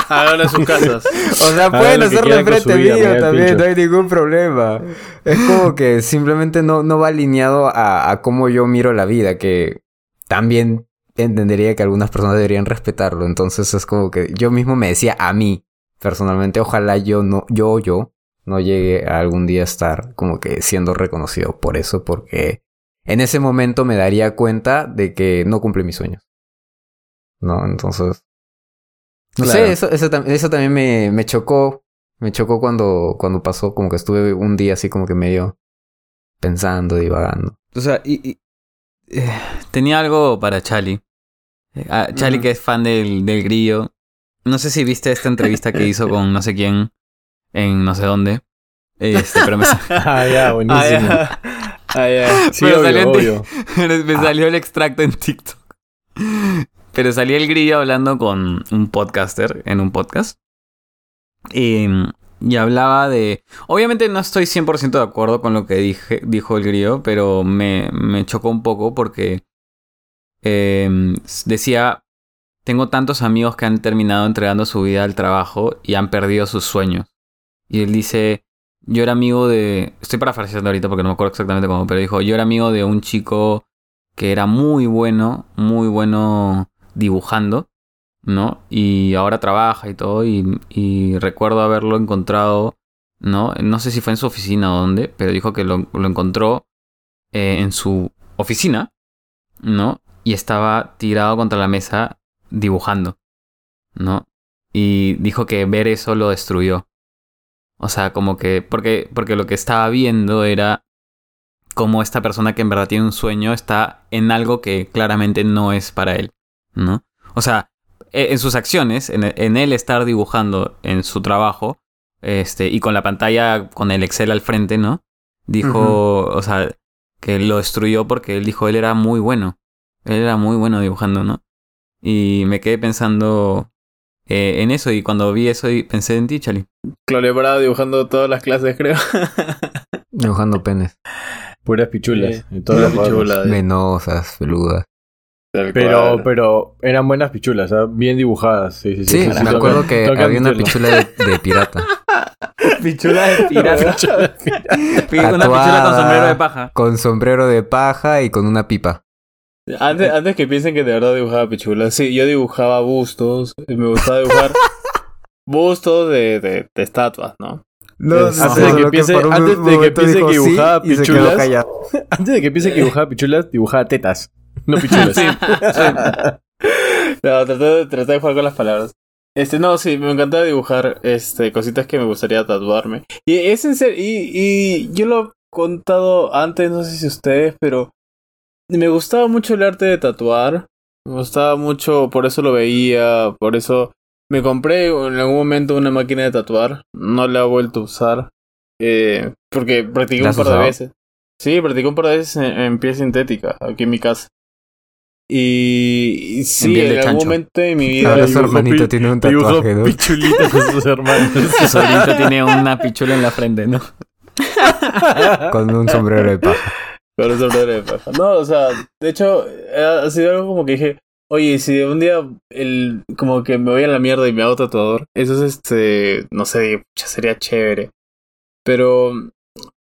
Hagan sus casas. O sea, pueden hacerlo enfrente mío también, no hay ningún problema. Es como que simplemente no, no va alineado a, a cómo yo miro la vida, que también entendería que algunas personas deberían respetarlo. Entonces es como que yo mismo me decía a mí, personalmente, ojalá yo no, yo yo no llegue a algún día a estar como que siendo reconocido por eso, porque en ese momento me daría cuenta de que no cumple mis sueños. ¿No? Entonces. No sé, eso, eso, eso también me, me chocó. Me chocó cuando, cuando pasó, como que estuve un día así como que medio pensando, divagando. O sea, y, eh, tenía algo para Charlie. Ah, Charlie, que es fan del, del grillo, no sé si viste esta entrevista que hizo con no sé quién en no sé dónde. Este, pero me Ah, ya, buenísimo. Ah, ya. Sí, obvio, salió me salió el extracto en TikTok. Pero salía el grillo hablando con un podcaster en un podcast. Y, y hablaba de... Obviamente no estoy 100% de acuerdo con lo que dije, dijo el grillo, pero me, me chocó un poco porque eh, decía, tengo tantos amigos que han terminado entregando su vida al trabajo y han perdido sus sueños. Y él dice, yo era amigo de... Estoy parafraseando ahorita porque no me acuerdo exactamente cómo, pero dijo, yo era amigo de un chico que era muy bueno, muy bueno dibujando, ¿no? Y ahora trabaja y todo, y, y recuerdo haberlo encontrado, ¿no? No sé si fue en su oficina o dónde, pero dijo que lo, lo encontró eh, en su oficina, ¿no? Y estaba tirado contra la mesa dibujando, ¿no? Y dijo que ver eso lo destruyó. O sea, como que, porque, porque lo que estaba viendo era cómo esta persona que en verdad tiene un sueño está en algo que claramente no es para él, ¿no? O sea, e- en sus acciones, en, en él estar dibujando en su trabajo, este, y con la pantalla, con el Excel al frente, ¿no? Dijo, o sea, que lo destruyó porque él dijo, él era muy bueno. Él era muy bueno dibujando, ¿no? Y me quedé pensando eh, en eso y cuando vi eso pensé en ti, Chali. Claudio dibujando todas las clases, creo. Dibujando penes. Puras pichulas. Sí, todas las Pura formas. pichula, eh, Venosas, peludas. Pero, pero eran buenas pichulas, ¿ah? bien dibujadas. Sí, sí, sí. Sí, sí, me acuerdo que había una pichula de, de pirata. Pichula de pirata. una pichula con sombrero de paja. Con sombrero de paja y con una pipa. Antes, antes que piensen que de verdad dibujaba pichulas, sí, yo dibujaba bustos, y me gustaba dibujar bustos de, de, de estatuas, ¿no? No, Antes no, de que por un antes de que dijo que sí dibujaba quedó pichulas. Antes de que piense que dibujaba pichulas, dibujaba tetas. No pichulas. No, traté de, traté de jugar con las palabras. Este, no, sí, me encantaba dibujar este, cositas que me gustaría tatuarme. Y es en serio, y, y yo lo he contado antes, no sé si ustedes, pero me gustaba mucho el arte de tatuar. Me gustaba mucho, por eso lo veía, por eso me compré en algún momento una máquina de tatuar. No la he vuelto a usar. Eh, porque practiqué ¿La un par de veces. Sí, practiqué un par de veces en, en piel sintética, aquí en mi casa. Y, y sí, en algún momento de mi vida. Ahora su hermanito pi- tiene un tatuaje, ¿no? con sus hermanos. Su sobrino tiene una pichula en la frente, ¿no? Con un sombrero de paja. Con un sombrero de paja. No, o sea, de hecho, eh, ha sido algo como que dije, oye, si un día el, como que me voy a la mierda y me hago tatuador, eso es este, no sé, pucha, sería chévere. Pero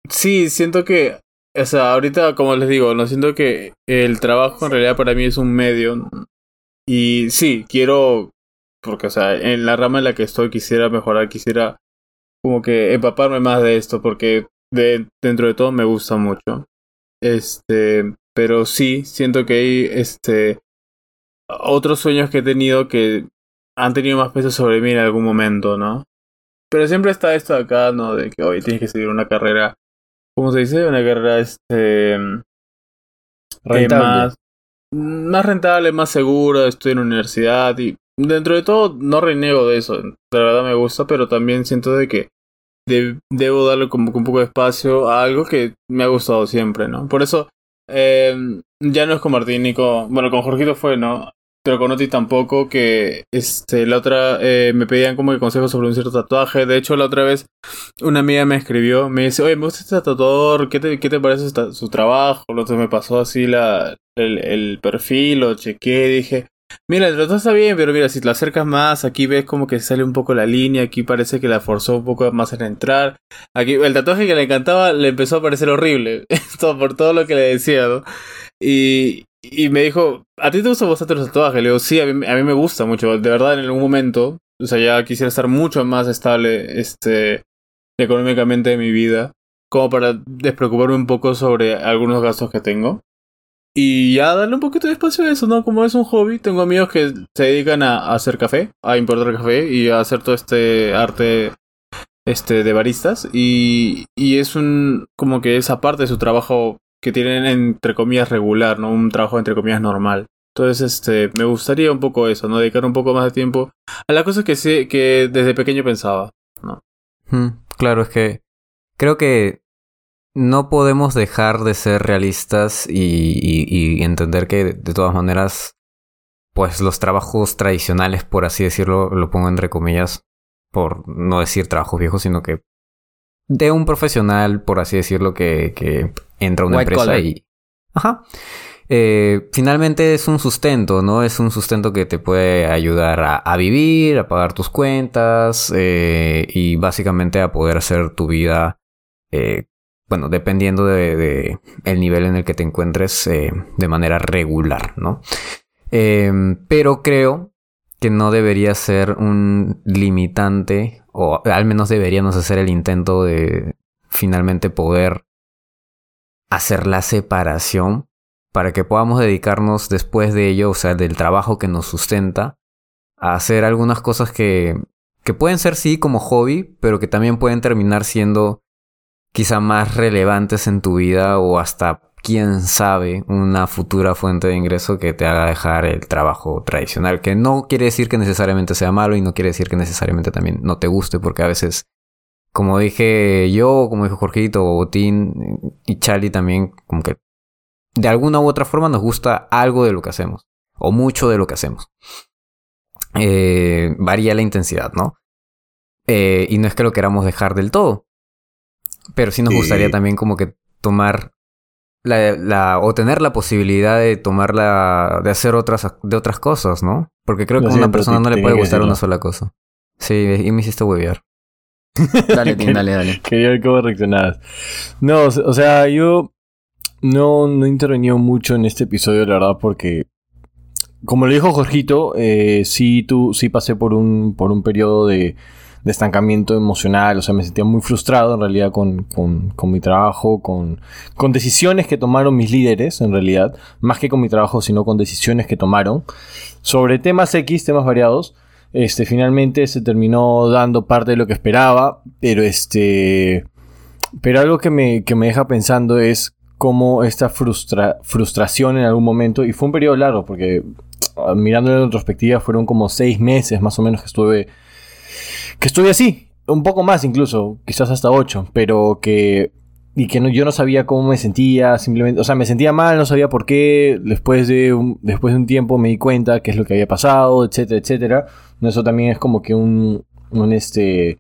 sí, siento que, o sea, ahorita, como les digo, no siento que el trabajo en realidad para mí es un medio. Y sí, quiero, porque, o sea, en la rama en la que estoy quisiera mejorar, quisiera como que empaparme más de esto, porque de, dentro de todo me gusta mucho. Este, pero sí, siento que hay este otros sueños que he tenido que han tenido más peso sobre mí en algún momento, ¿no? Pero siempre está esto de acá, ¿no? De que hoy tienes que seguir una carrera, ¿cómo se dice? Una carrera este Rentable. más más rentable, más segura, estoy en la universidad y dentro de todo no reniego de eso, de verdad me gusta, pero también siento de que de- debo darle como un poco de espacio a algo que me ha gustado siempre, ¿no? Por eso eh, ya no es con Martín ni con, bueno, con Jorgito fue, ¿no? Pero con Oti tampoco, que este, la otra eh, me pedían como que consejos sobre un cierto tatuaje. De hecho, la otra vez una amiga me escribió, me dice, oye, me gusta este tatuador, ¿qué te, qué te parece su trabajo? Me pasó así la, el, el perfil, lo chequeé, dije, mira, el tatuaje está bien, pero mira, si te lo acercas más, aquí ves como que sale un poco la línea, aquí parece que la forzó un poco más en entrar. Aquí, el tatuaje que le encantaba le empezó a parecer horrible, Esto por todo lo que le decía. Y, y me dijo, ¿a ti te gustan bastante los tatuajes? Le digo, sí, a mí, a mí me gusta mucho. De verdad, en algún momento, o sea, ya quisiera estar mucho más estable este, económicamente en mi vida, como para despreocuparme un poco sobre algunos gastos que tengo. Y ya darle un poquito de espacio a eso, ¿no? Como es un hobby, tengo amigos que se dedican a, hacer café, a importar café y a hacer todo este arte este de baristas y, y es un como que esa parte de su trabajo que tienen entre comillas regular, ¿no? Un trabajo entre comillas normal. Entonces, este, me gustaría un poco eso, ¿no? Dedicar un poco más de tiempo a las cosas que sí, que desde pequeño pensaba. Mm, Claro, es que creo que no podemos dejar de ser realistas y, y- y entender que de todas maneras, pues los trabajos tradicionales, por así decirlo, lo pongo entre comillas, por no decir trabajos viejos, sino que de un profesional, por así decirlo, que, que entra a una White empresa y... Ajá. Eh, finalmente es un sustento, ¿no? Es un sustento que te puede ayudar a, a vivir, a pagar tus cuentas eh, y básicamente a poder hacer tu vida, eh, bueno, dependiendo de, el nivel en el que te encuentres eh, de manera regular, ¿no? Eh, pero creo que no debería ser un limitante, o al menos deberíamos hacer el intento de finalmente poder hacer la separación para que podamos dedicarnos después de ello, o sea, del trabajo que nos sustenta, a hacer algunas cosas que, que pueden ser sí como hobby, pero que también pueden terminar siendo quizá más relevantes en tu vida o hasta, quién sabe, una futura fuente de ingreso que te haga dejar el trabajo tradicional, que no quiere decir que necesariamente sea malo y no quiere decir que necesariamente también no te guste, porque a veces, como dije yo, como dijo Jorgito, Botín y Charlie también, como que de alguna u otra forma nos gusta algo de lo que hacemos, o mucho de lo que hacemos. Eh, varía la intensidad, ¿no? Eh, y no es que lo queramos dejar del todo, pero sí nos gustaría también como que tomar la, la- o tener la posibilidad de tomar la, de hacer otras, de otras cosas, ¿no? Porque creo Lo que a una persona no le puede gustar una sola cosa. Sí, y me hiciste huevear. Dale, Tim, dale, dale. Quería ver cómo reaccionabas. No, o se- o sea, yo no, no he intervenido mucho en este episodio, la verdad, porque como le dijo Jorgito, eh, sí, tú, sí pasé por un, por un periodo de, de estancamiento emocional, o sea, me sentía muy frustrado en realidad con, con, con mi trabajo, con, con decisiones que tomaron mis líderes, en realidad, más que con mi trabajo, sino con decisiones que tomaron sobre temas X, temas variados. Este, finalmente se terminó dando parte de lo que esperaba, pero este, pero algo que me, que me deja pensando es cómo esta frustra, frustración en algún momento, y fue un periodo largo, porque ah, mirando en retrospectiva fueron como seis meses más o menos que estuve, que estuve así, un poco más incluso, quizás hasta ocho, pero que y que no, yo no sabía cómo me sentía, simplemente, o sea, me sentía mal, no sabía por qué, después de un, después de un tiempo me di cuenta qué es lo que había pasado, etcétera, etcétera. Eso también es como que un, un este,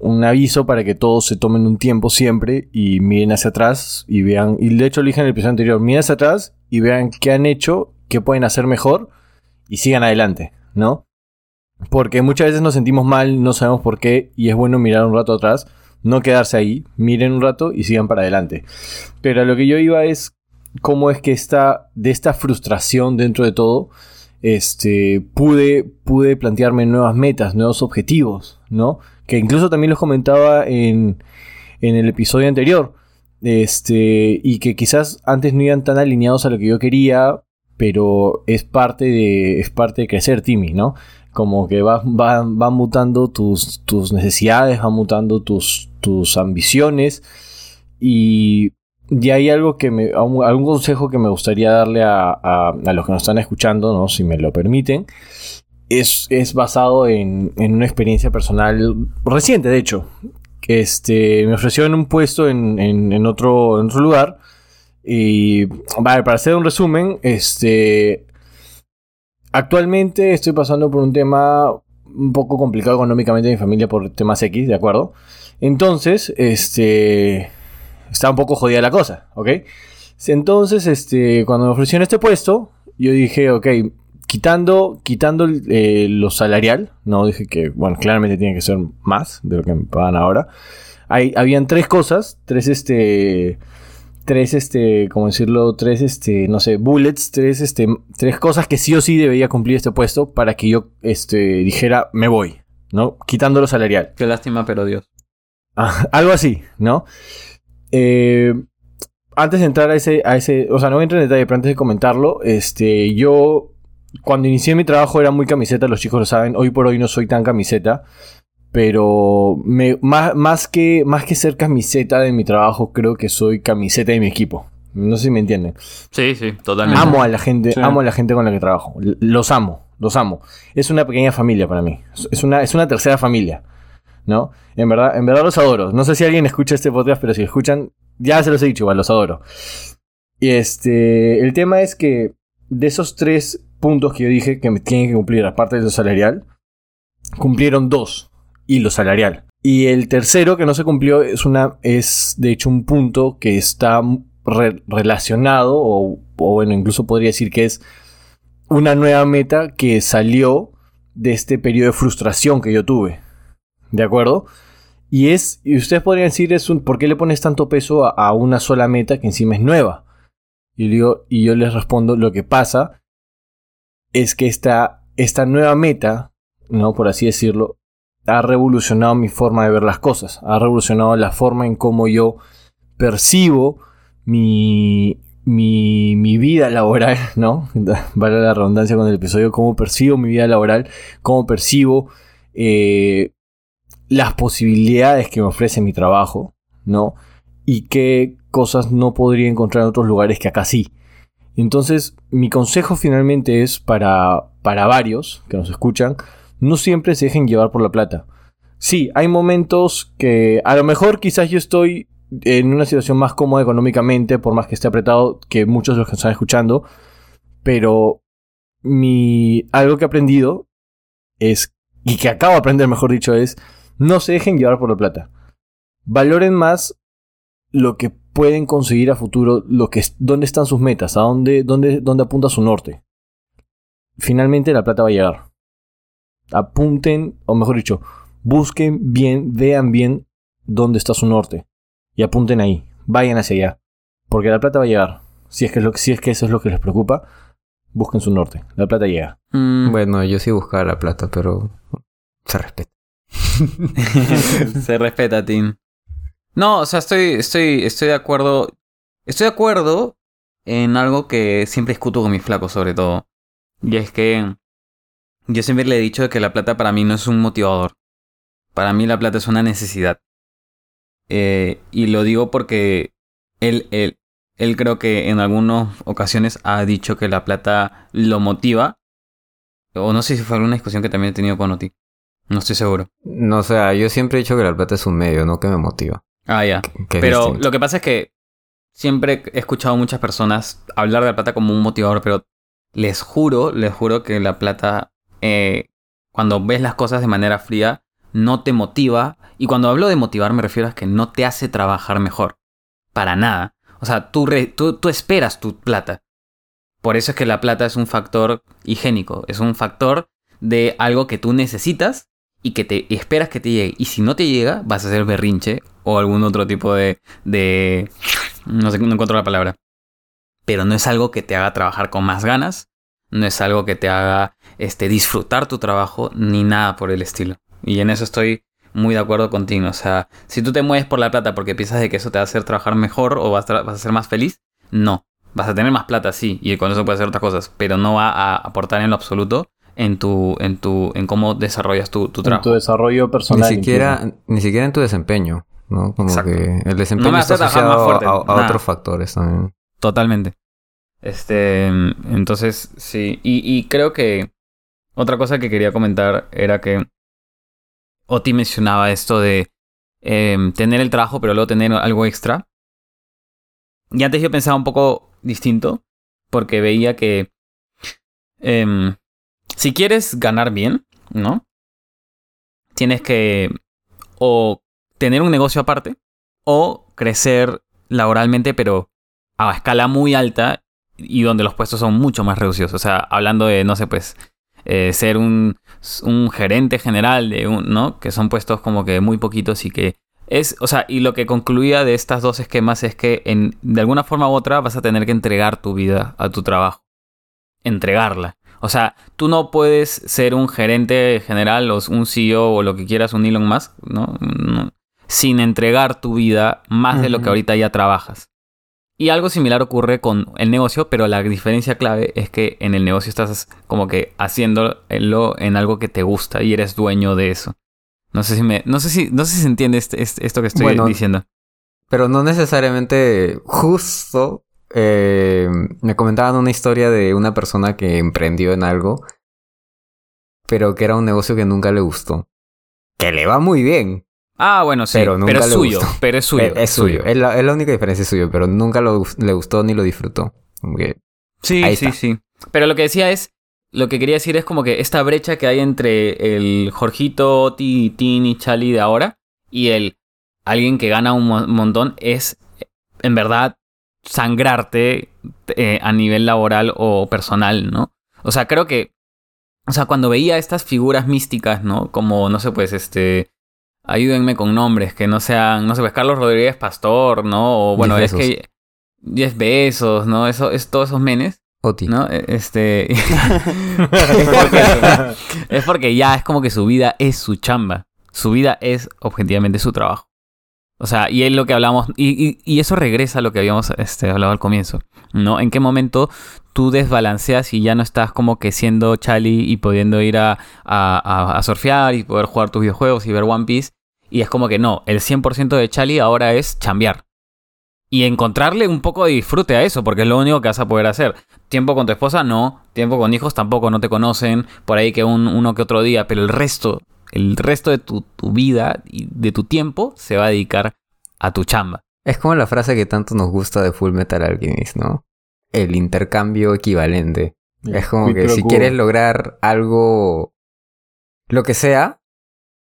un aviso para que todos se tomen un tiempo siempre y miren hacia atrás y vean, y de hecho lo dije en el episodio anterior, miren hacia atrás y vean qué han hecho, qué pueden hacer mejor y sigan adelante, ¿no? Porque muchas veces nos sentimos mal, no sabemos por qué y es bueno mirar un rato atrás no quedarse ahí, miren un rato y sigan para adelante. Pero a lo que yo iba es cómo es que esta, de esta frustración dentro de todo, este, pude, pude plantearme nuevas metas, nuevos objetivos, ¿no? Que incluso también los comentaba en, en el episodio anterior. Este, y que quizás antes no iban tan alineados a lo que yo quería, pero es parte de, es parte de crecer, Timmy, ¿no? Como que van va, va mutando tus, tus necesidades, van mutando tus, tus ambiciones. Y, y hay algo que me. algún consejo que me gustaría darle a, a, los que nos están escuchando, ¿no? Si me lo permiten. Es, es basado en, en, una experiencia personal reciente, de hecho. Este, me ofreció en un puesto en, en, otro, otro lugar. Y vale, para hacer un resumen, este, Actualmente estoy pasando por un tema un poco complicado económicamente en mi familia por temas X, ¿de acuerdo? Entonces, este. Está un poco jodida la cosa, ¿ok? Entonces, este. Cuando me ofrecieron este puesto, yo dije, ok, quitando, quitando eh, lo salarial, no dije que, bueno, claramente tiene que ser más de lo que me pagan ahora. Hay, habían tres cosas, tres este tres, este, ¿cómo decirlo? Tres, este, no sé, bullets, tres, este, tres cosas que sí o sí debería cumplir este puesto para que yo, este, dijera, me voy, ¿no? Quitando lo salarial. Qué lástima, pero Dios. Ah, algo así, ¿no? Eh, antes de entrar a ese, a ese, o sea, no voy a entrar en detalle, pero antes de comentarlo, este, yo, cuando inicié mi trabajo era muy camiseta, los chicos lo saben, hoy por hoy no soy tan camiseta. Pero me, más, más, que, más que ser camiseta de mi trabajo, creo que soy camiseta de mi equipo. No sé si me entienden. Sí, sí, totalmente. Amo a la gente, sí. amo a la gente con la que trabajo. Los amo, los amo. Es una pequeña familia para mí. Es una, es una tercera familia. ¿No? En verdad, en verdad los adoro. No sé si alguien escucha este podcast, pero si escuchan, ya se los he dicho igual, los adoro. Y este. El tema es que de esos tres puntos que yo dije que me tienen que cumplir, aparte de lo salarial, cumplieron dos y lo salarial. Y el tercero que no se cumplió es una es de hecho un punto que está re relacionado o, bueno, incluso podría decir que es una nueva meta que salió de este periodo de frustración que yo tuve. ¿De acuerdo? Y es y ustedes podrían decir es ¿por qué le pones tanto peso a, una sola meta que encima es nueva? Y, y yo les respondo, lo que pasa es que esta, esta nueva meta, ¿no? Por así decirlo, ha revolucionado mi forma de ver las cosas, ha revolucionado la forma en cómo yo percibo mi, mi, mi vida laboral, ¿no? Vale la redundancia con el episodio, cómo percibo mi vida laboral, cómo percibo eh, las posibilidades que me ofrece mi trabajo, ¿no? Y qué cosas no podría encontrar en otros lugares que acá sí. Entonces, mi consejo finalmente es para, para varios que nos escuchan, no siempre se dejen llevar por la plata. Sí, hay momentos que a lo mejor quizás yo estoy en una situación más cómoda económicamente, por más que esté apretado que muchos de los que están escuchando, pero mi algo que he aprendido es y que acabo de aprender, mejor dicho, es no se dejen llevar por la plata. Valoren más lo que pueden conseguir a futuro, lo que dónde están sus metas, a dónde dónde dónde apunta su norte. Finalmente la plata va a llegar apunten, o mejor dicho, busquen bien, vean bien dónde está su norte. Y apunten ahí, vayan hacia allá. Porque la plata va a llegar. Si es que, lo, si es que eso es lo que les preocupa, busquen su norte. La plata llega. Mm. Bueno, yo sí buscaba la plata, pero se respeta. Se respeta, Tim. No, o sea, estoy, estoy, estoy de acuerdo. Estoy de acuerdo en algo que siempre discuto con mis flacos, sobre todo. Y es que yo siempre le he dicho que la plata para mí no es un motivador. Para mí la plata es una necesidad. Eh, y lo digo porque él, él, él creo que en algunas ocasiones ha dicho que la plata lo motiva. O no sé si fue alguna discusión que también he tenido con Oti. No estoy seguro. No, o sea, yo siempre he dicho que la plata es un medio, no que me motiva. Ah, ya. Pero lo que pasa es que siempre he escuchado a muchas personas hablar de la plata como un motivador, pero les juro, les juro que la plata, eh, cuando ves las cosas de manera fría, no te motiva. Y cuando hablo de motivar me refiero a que no te hace trabajar mejor. Para nada. O sea, tú, tú, esperas tu plata. Por eso es que la plata es un factor higiénico. Es un factor de algo que tú necesitas y que te esperas que te llegue. Y si no te llega, vas a hacer berrinche o algún otro tipo de. de no sé, no encuentro la palabra. Pero no es algo que te haga trabajar con más ganas. No es algo que te haga este, disfrutar tu trabajo, ni nada por el estilo. Y en eso estoy muy de acuerdo contigo. O sea, si tú te mueves por la plata porque piensas de que eso te va a hacer trabajar mejor o vas a, tra- vas a ser más feliz, no. Vas a tener más plata, sí, y con eso puedes hacer otras cosas, pero no va a aportar en lo absoluto en tu, en tu, en cómo desarrollas tu, tu En trabajo. tu desarrollo Ni personal. siquiera, ni siquiera en tu desempeño, ¿no? Como Exacto. que el desempeño No está asociado más fuerte, a, otros factores también. Totalmente. Este, entonces, sí. Y, y creo que otra cosa que quería comentar era que Oti mencionaba esto de em, tener el trabajo, pero luego tener algo extra. Y antes yo pensaba un poco distinto, porque veía que em, si quieres ganar bien, ¿no? Tienes que o tener un negocio aparte, o crecer laboralmente, pero a escala muy alta y donde los puestos son mucho más reducidos. O sea, hablando de, no sé, pues, eh, ser un, un gerente general de un, ¿no? Que son puestos como que muy poquitos y que es, o sea, y lo que concluía de estas dos esquemas es que en, de alguna forma u otra vas a tener que entregar tu vida a tu trabajo. Entregarla. O sea, tú no puedes ser un gerente general o un CEO o lo que quieras, un Elon Musk, ¿no? No. sin entregar tu vida más de lo que ahorita ya trabajas. Y algo similar ocurre con el negocio, pero la diferencia clave es que en el negocio estás como que haciéndolo en algo que te gusta y eres dueño de eso. No sé si me, no sé si, no sé si se entiende este- este- esto que estoy Bueno, diciendo. Pero no necesariamente justo. eh, me comentaban una historia de una persona que emprendió en algo, pero que era un negocio que nunca le gustó. Que le va muy bien. Ah, bueno, sí, Pero es suyo, gustó. pero es suyo. Eh, es suyo. Es la, es la única diferencia, es suyo, pero nunca lo, le gustó ni lo disfrutó. Sí, Ahí sí, está. sí. Pero lo que decía es, lo que quería decir es como que esta brecha que hay entre el Jorgito, Oti, Tini, Chali de ahora y el alguien que gana un mo- montón es en verdad sangrarte eh, a nivel laboral o personal, ¿no? O sea, creo que, o sea, cuando veía estas figuras místicas, ¿no? Como, no sé, pues, este, ayúdenme con nombres que no sean, no sé, pues Carlos Rodríguez Pastor, ¿no? O bueno, es que 10 besos, ¿no? Eso, es todos esos menes. Oti. ¿no? E- Este. es, porque, es porque ya es como que su vida es su chamba. Su vida es objetivamente su trabajo. O sea, y es lo que hablamos. Y, y- y eso regresa a lo que habíamos este, hablado al comienzo. ¿No? ¿En qué momento tú desbalanceas y ya no estás como que siendo Chali y pudiendo ir a, a- a surfear y poder jugar tus videojuegos y ver One Piece? Y es como que no, el 100% de Chali ahora es chambear. Y encontrarle un poco de disfrute a eso, porque es lo único que vas a poder hacer. Tiempo con tu esposa, no. Tiempo con hijos tampoco, no te conocen. Por ahí que un, uno que otro día. Pero el resto, el resto de tu, tu vida y de tu tiempo se va a dedicar a tu chamba. Es como la frase que tanto nos gusta de Full Metal Alchemist, ¿no? El intercambio equivalente. Es como que si quieres lograr algo, lo que sea,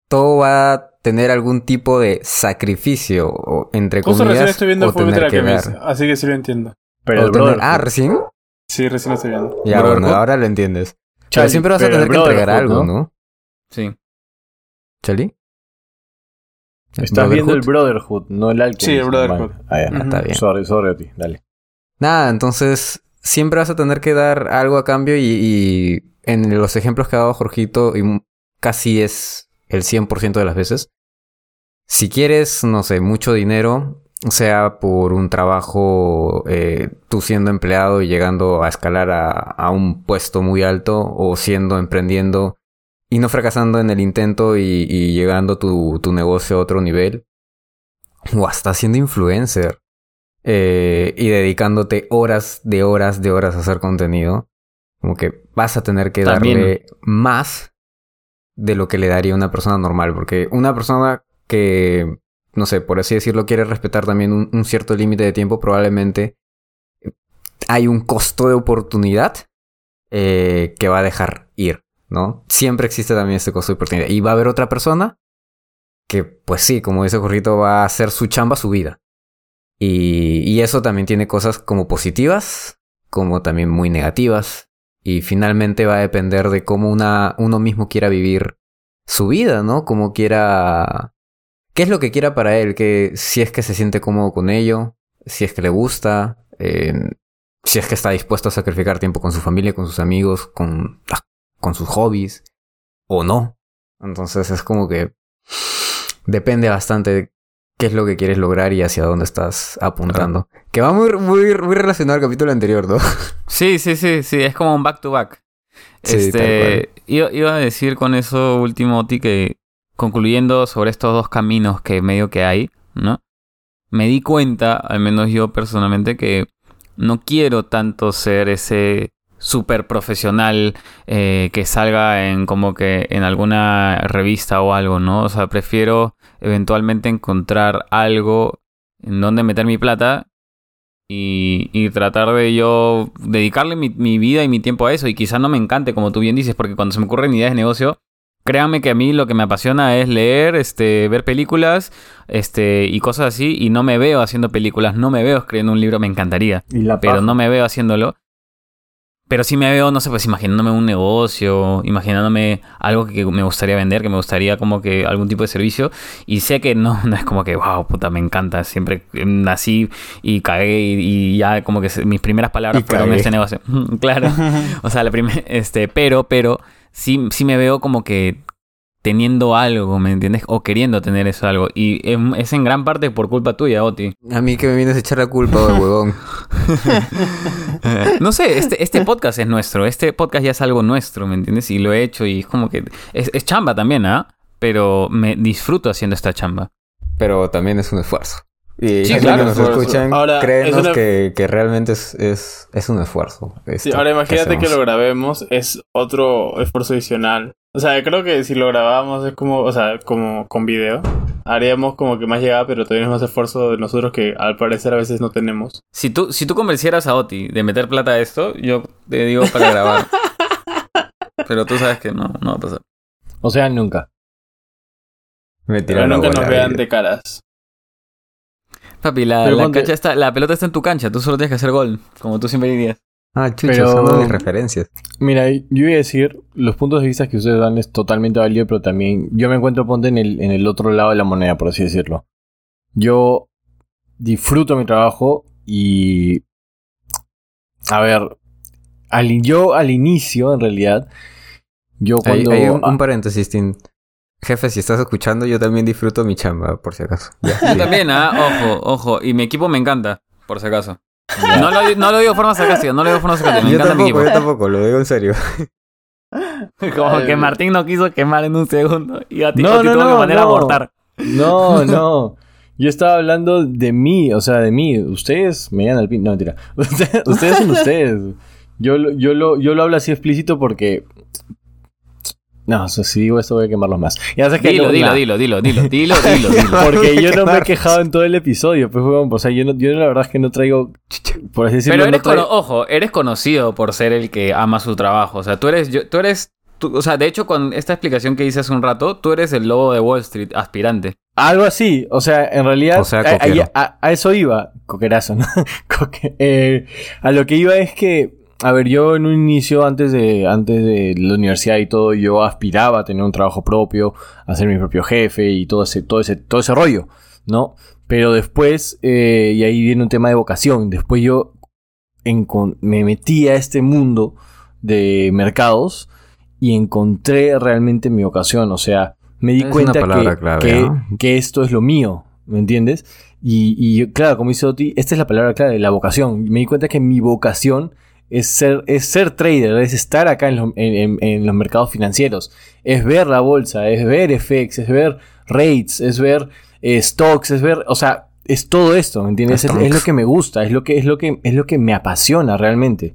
todo va tener algún tipo de sacrificio, o, entre Justo recién comillas, estoy viendo o Full Metal tener que Alchemist, dar. así que sí lo entiendo. Pero el tener- brother, ah, recién. Sí, recién lo estoy viendo. Ya, bueno, ahora lo entiendes. Pero Chali, siempre vas a pero tener el que entregar algo, ¿no? Sí. ¿Chali? Estás viendo el Brotherhood? No el Alchemist. Sí, el Brotherhood. Ah, ya. Ujú. Está bien. Sorry, sorry a ti, dale. Nada, entonces siempre vas a tener que dar algo a cambio y, y en los ejemplos que ha dado Jorgito y casi es el 100% de las veces. Si quieres, no sé, mucho dinero, sea por un trabajo, eh, tú siendo empleado y llegando a escalar a, un puesto muy alto, o siendo emprendiendo y no fracasando en el intento y, llegando tu, tu, negocio a otro nivel, o hasta siendo influencer eh, y dedicándote horas de horas de horas a hacer contenido, como que vas a tener que darle más de lo que le daría una persona normal, porque una persona que no sé, por así decirlo, quiere respetar también un, cierto límite de tiempo, probablemente hay un costo de oportunidad eh, que va a dejar ir, ¿no? Siempre existe también este costo de oportunidad. Y va a haber otra persona que, pues sí, como dice Jorrito, va a hacer su chamba su vida. Y, y eso también tiene cosas como positivas, como también muy negativas. Y finalmente va a depender de cómo una, uno mismo quiera vivir su vida, ¿no? Como quiera qué es lo que quiera para él, que si es que se siente cómodo con ello, si es que le gusta, eh, si es que está dispuesto a sacrificar tiempo con su familia, con sus amigos, con, con sus hobbies, o no. Entonces es como que depende bastante qué es lo que quieres lograr y hacia dónde estás apuntando. Que va muy, muy, muy relacionado al capítulo anterior, ¿no? Sí, sí, sí, sí, es como un back to back. este, iba, iba, a decir con eso último, Ti, que concluyendo sobre estos dos caminos que medio que hay, ¿no? Me di cuenta, al menos yo personalmente, que no quiero tanto ser ese super profesional eh, que salga en como que en alguna revista o algo, ¿no? O sea, prefiero eventualmente encontrar algo en donde meter mi plata y, y tratar de yo dedicarle mi, mi, vida y mi tiempo a eso. Y quizá no me encante, como tú bien dices, porque cuando se me ocurren ideas de negocio, créanme que a mí lo que me apasiona es leer, este, ver películas, este, y cosas así, y no me veo haciendo películas, no me veo escribiendo un libro, me encantaría, pero no me veo haciéndolo. Pero sí me veo, no sé, pues imaginándome un negocio, imaginándome algo que me gustaría vender, que me gustaría como que algún tipo de servicio. Y sé que no, no es como que, wow, puta, me encanta. Siempre nací y cagué y, ya como que mis primeras palabras fueron este negocio. claro. o sea, la primera, este, pero, pero sí, sí me veo como que teniendo algo, ¿me entiendes? O queriendo tener eso algo. Y es en gran parte por culpa tuya, Oti. A mí que me vienes a echar la culpa, huevón. no sé, este, este podcast es nuestro. Este podcast ya es algo nuestro, ¿me entiendes? Y lo he hecho y es como que... Es, chamba también, ¿ah? Pero me disfruto haciendo esta chamba. Pero también es un esfuerzo. Y sí, claro, que nos escuchan, ahora, créenos que, que, realmente es, es, es un esfuerzo. Sí, ahora imagínate que, lo grabemos, es otro esfuerzo adicional. O sea, creo que si lo grabamos es como, o sea, como con video, haríamos como que más llegada, pero todavía es más esfuerzo de nosotros que al parecer a veces no tenemos. Si tú, si tú convencieras a Oti de meter plata a esto, yo te digo para grabar. pero tú sabes que no, no va a pasar. O sea, nunca. Me pero nunca nos vean de caras. Papi, la, la, cancha está, la pelota está en tu cancha, tú solo tienes que hacer gol, como tú siempre dirías. Ah, chucho, son mis referencias. Mira, yo voy a decir, los puntos de vista que ustedes dan es totalmente válido, pero también yo me encuentro, ponte, en el, en el otro lado de la moneda, por así decirlo. Yo disfruto mi trabajo y... A ver, al, yo al inicio, en realidad, yo cuando... Hay, un, paréntesis, Tim. Jefe, si estás escuchando, yo también disfruto mi chamba, por si acaso. yo también, ¿ah? Ojo, ojo. Y mi equipo me encanta, por si acaso. No lo, no lo, digo de forma sarcástica, no lo digo de forma sarcástica. Me yo encanta tampoco, mi equipo. Yo tampoco, lo digo en serio. Como que Martín no quiso quemar en un segundo y a ti, no, no, tuvo no, que poner a abortar. No, no. Yo estaba hablando de mí, o sea, de mí. Ustedes me llegan al pin. No, mentira. Ustedes, son ustedes. Yo, yo, lo, yo lo hablo así explícito porque no, o sea, si digo esto voy a quemarlos más. Ya que dilo, dilo, dilo, dilo, dilo, dilo, dilo, Porque yo no me he quejado en todo el episodio, pues, o sea, yo, no, yo la verdad es que no traigo, por así decirlo. Pero eres, ojo, eres conocido por ser el que ama su trabajo, o sea, tú eres, yo, tú eres, o sea, de hecho, con esta explicación que hice hace un rato, tú eres el lobo de Wall Street aspirante. Algo así, o sea, en realidad, a, eso iba, coquerazo, ¿no? eh, a lo que iba es que a ver, yo en un inicio, antes de, antes de la universidad y todo, yo aspiraba a tener un trabajo propio, a ser mi propio jefe y todo ese, todo ese, todo ese rollo, ¿no? Pero después, eh, y ahí viene un tema de vocación, después yo me metí a este mundo de mercados y encontré realmente mi vocación, o sea, me di Es cuenta que, clave, que, ¿no? que esto es lo mío, ¿me entiendes? Y, y claro, como dice Oti, esta es la palabra clave, la vocación. Me di cuenta que mi vocación es ser, es ser trader, es estar acá en los, en- los mercados financieros. Es ver la bolsa, es ver FX, es ver rates, es ver eh, stocks, es ver, o sea, es todo esto, ¿me entiendes? Es, es lo que me gusta, es lo que, es lo que, es lo que me apasiona realmente.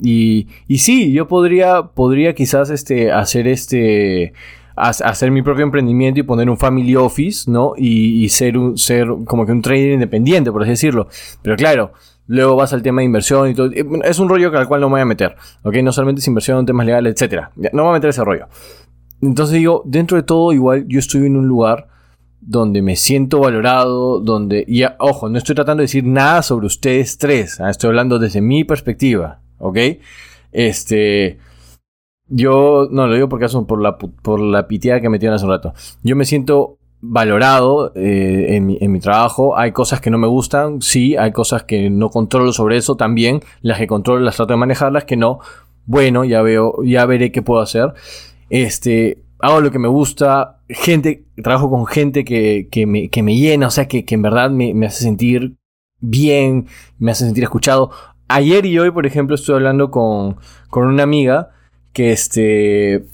Y, y sí, yo podría, podría quizás este, hacer este. ha- Hacer mi propio emprendimiento y poner un family office, ¿no? Y, y ser, un, ser como que un trader independiente, por así decirlo. Pero claro, luego vas al tema de inversión y todo. Eh, Es un rollo al cual no me voy a meter, ¿ok? No solamente es inversión, temas legales, etcétera. No me voy a meter ese rollo. Entonces digo, dentro de todo, igual yo estoy en un lugar donde me siento valorado, donde... Y ojo, no estoy tratando de decir nada sobre ustedes tres, ah, estoy hablando desde mi perspectiva, ¿ok? Este... Yo, no, lo digo porque por la, por la piteada que metieron hace un rato. Yo me siento valorado eh, en, mi, en mi trabajo. Hay cosas que no me gustan, sí. Hay cosas que no controlo sobre eso también. Las que controlo las trato de manejar, las que no. Bueno, ya veo, ya veré qué puedo hacer. Este, hago lo que me gusta. Gente, trabajo con gente que, que, me, que me llena, o sea, que, que en verdad me, me hace sentir bien, me hace sentir escuchado. Ayer y hoy, por ejemplo, estoy hablando con, con una amiga que este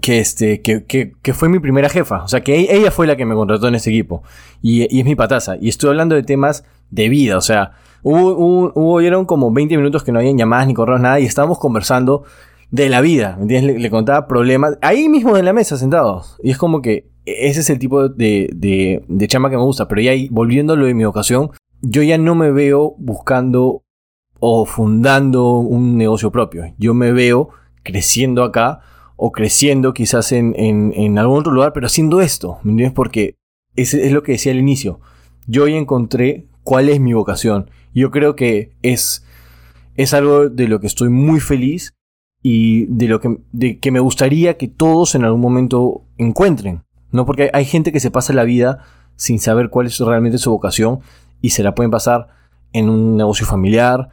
que este que, que, que fue mi primera jefa, o sea que e- ella fue la que me contrató en ese equipo. Y, y es mi pataza. Y estoy hablando de temas de vida, o sea, hubo, hubo, como 20 minutos que no habían llamadas ni correos nada y estábamos conversando de la vida, ¿me entiendes? Le, contaba problemas ahí mismo en la mesa sentados. Y es como que ese es el tipo de, de, de chamba que me gusta, pero ya volviendo a lo de mi vocación, yo ya no me veo buscando o fundando un negocio propio, yo me veo creciendo acá o creciendo quizás en, en, algún otro lugar, pero haciendo esto, ¿me entiendes? Porque ese es lo que decía al inicio. Yo ya encontré cuál es mi vocación. Yo creo que es, es algo de lo que estoy muy feliz y de lo que, de que me gustaría que todos en algún momento encuentren. ¿no? Porque hay, hay gente que se pasa la vida sin saber cuál es realmente su vocación y se la pueden pasar en un negocio familiar,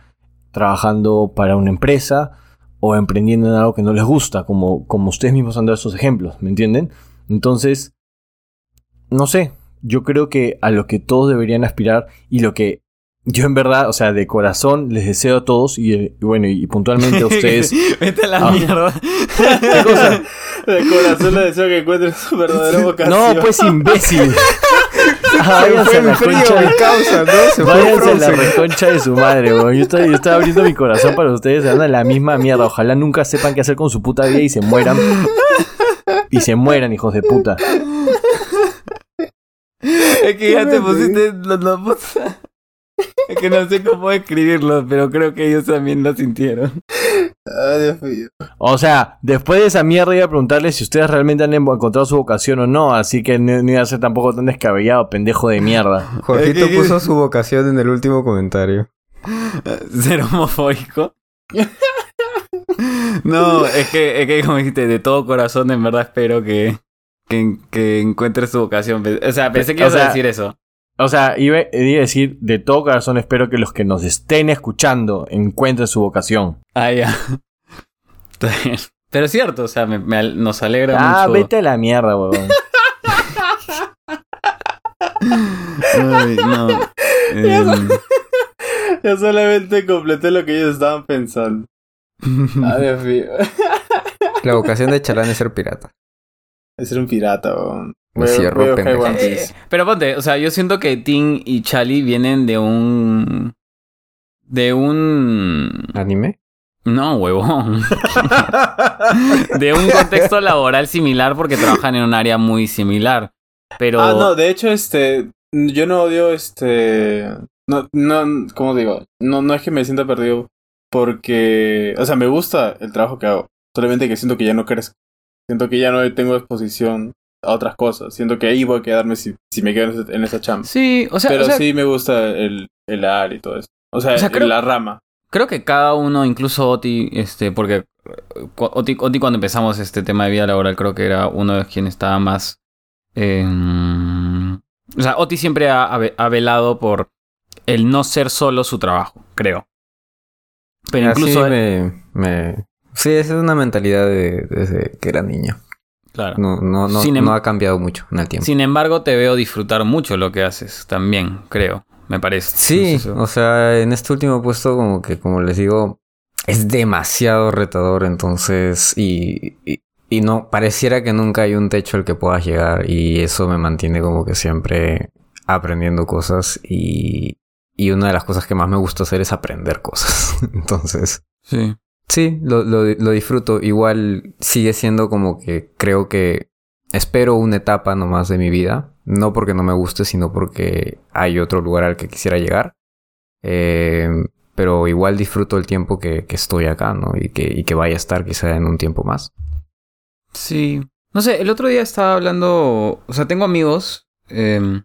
trabajando para una empresa o emprendiendo en algo que no les gusta, como, como ustedes mismos han dado esos ejemplos, ¿me entienden? Entonces, no sé, yo creo que a lo que todos deberían aspirar y lo que yo en verdad, o sea, de corazón les deseo a todos y, eh, y bueno, y puntualmente a ustedes. Vete a la Ah. mierda. ¿Qué cosa? De corazón le deseo que encuentre su verdadera vocación. No, pues imbécil. Se Váyanse a la concha. mi causa, ¿no? Se Váyanse a la reconcha de su madre, weón. Yo estoy, yo estoy abriendo mi corazón para ustedes. Se andan la misma mierda. Ojalá nunca sepan qué hacer con su puta vida y se mueran. Y se mueran, hijos de puta. Es que ya te pusiste los lobos. Es que no sé cómo escribirlo, pero creo que ellos también lo sintieron. Ay, Dios mío. O sea, después de esa mierda iba a preguntarles si ustedes realmente han encontrado su vocación o no. Así que no, no iba a ser tampoco tan descabellado, pendejo de mierda. Jorgito puso su vocación en el último comentario. Ser homofóbico. No, es que, es que como dijiste, de todo corazón en verdad espero que, que, que encuentres tu vocación. O sea, pensé que O ibas a decir eso. O sea, iba, a decir, de todo corazón espero que los que nos estén escuchando encuentren su vocación. Ah, ya. Está bien. Pero es cierto, o sea, me- nos alegra Ah, mucho. vete a la mierda, weón. Ay, no. Em, Yo solamente completé lo que ellos estaban pensando. Ay, Dios mío. La vocación de Chalán es ser pirata. Es ser un pirata, weón. Me cierro, Piece. Eh, pero ponte, o sea, yo siento que Tim y Chali vienen de un. De un. ¿Anime? No, huevón. de un contexto laboral similar porque trabajan en un área muy similar. Pero. Ah, no, de hecho, este. Yo no odio este. No, no, ¿cómo digo? No, no es que me sienta perdido porque. O sea, me gusta el trabajo que hago. Solamente que siento que ya no crezco. Siento que ya no tengo exposición a otras cosas. Siento que ahí voy a quedarme si, si me quedo en esa, en esa chamba. Sí, o sea, Pero o sea, sí me gusta el, el área y todo eso. O sea, O sea, creo- la rama. creo que cada uno, incluso Oti, este, porque Oti, Oti cuando empezamos este tema de vida laboral, creo que era uno de quienes estaba más. eh, o sea, Oti siempre ha, ha ve- ha velado por el no ser solo su trabajo, creo. Pero Así incluso. me, me... Sí, esa es una mentalidad de, desde que era niño. Claro. No, no, no, Sin em- no ha cambiado mucho en el tiempo. Sin embargo, te veo disfrutar mucho lo que haces también, creo, me parece. Sí, No sé si- o sea, en este último puesto como que, como les digo, es demasiado retador, entonces, y, y, y no, pareciera que nunca hay un techo al que puedas llegar y eso me mantiene como que siempre aprendiendo cosas y, y una de las cosas que más me gusta hacer es aprender cosas. entonces, sí. Sí, lo, lo, disfruto. Igual sigue siendo como que creo que espero una etapa nomás de mi vida. No porque no me guste, sino porque hay otro lugar al que quisiera llegar. Eh, pero igual disfruto el tiempo que, que estoy acá, ¿no? Y que, y que vaya a estar quizá en un tiempo más. Sí. No sé, el otro día estaba hablando, o sea, tengo amigos em,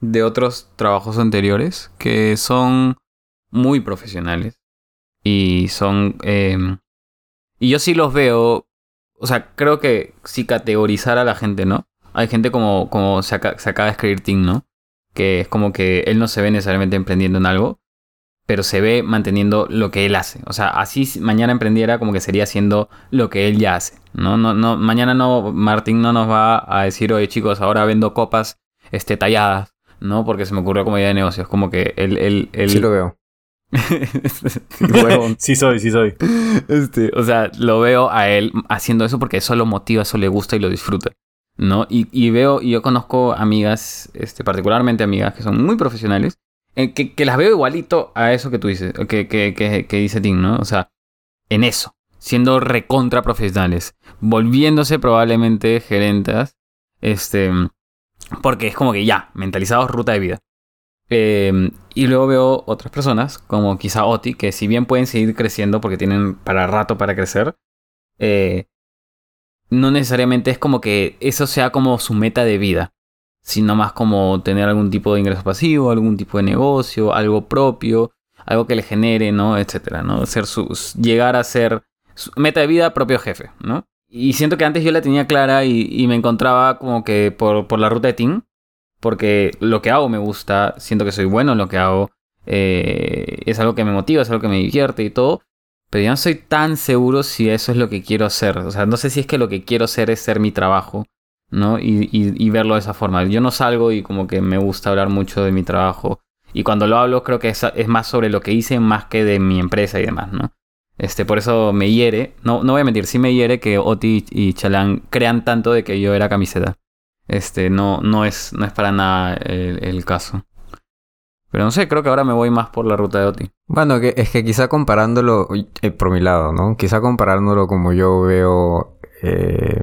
de otros trabajos anteriores que son muy profesionales y son... em, y yo sí los veo, o sea, creo que si categorizar a la gente, ¿no? Hay gente como, como se, aca- se acaba de escribir Tim, ¿no? Que es como que él no se ve necesariamente emprendiendo en algo, pero se ve manteniendo lo que él hace. O sea, así mañana emprendiera como que sería haciendo lo que él ya hace. No, no, no, mañana no, Martín no nos va a decir, oye chicos, ahora vendo copas este, talladas, ¿no? Porque se me ocurrió como idea de negocios. Como que él, él, él... Sí lo veo. Sí soy, sí soy. Este, o sea, lo veo a él haciendo eso porque eso lo motiva, eso le gusta y lo disfruta. ¿No? Y, y veo, y yo conozco amigas, este, particularmente amigas que son muy profesionales, eh, que, que las veo igualito a eso que tú dices, que, que, que, que dice Tim, ¿no? O sea, en eso, siendo recontra profesionales, volviéndose probablemente gerentas, este, porque es como que ya, mentalizados ruta de vida. Eh, y luego veo otras personas, como quizá Oti, que si bien pueden seguir creciendo porque tienen para rato para crecer, eh, no necesariamente es como que eso sea como su meta de vida, sino más como tener algún tipo de ingreso pasivo, algún tipo de negocio, algo propio, algo que le genere, ¿no? Etcétera, ¿no? Ser sus, llegar a ser su meta de vida propio jefe, ¿no? Y siento que antes yo la tenía clara y, y me encontraba como que por, por la ruta de Team, porque lo que hago me gusta, siento que soy bueno en lo que hago, eh, es algo que me motiva, es algo que me divierte y todo, pero yo no soy tan seguro si eso es lo que quiero hacer. O sea, no sé si es que lo que quiero hacer es ser mi trabajo, ¿no? Y, verlo de esa forma. Yo no salgo y como que me gusta hablar mucho de mi trabajo. Y cuando lo hablo creo que es, es más sobre lo que hice más que de mi empresa y demás, ¿no? Este, por eso me hiere, no, no voy a mentir, sí me hiere que Oti y Chalán crean tanto de que yo era camiseta. Este, no, no, es, no es para nada el, el caso. Pero no sé, creo que ahora me voy más por la ruta de Oti. Bueno, que, es que quizá comparándolo, eh, por mi lado, ¿no? Quizá comparándolo como yo veo eh,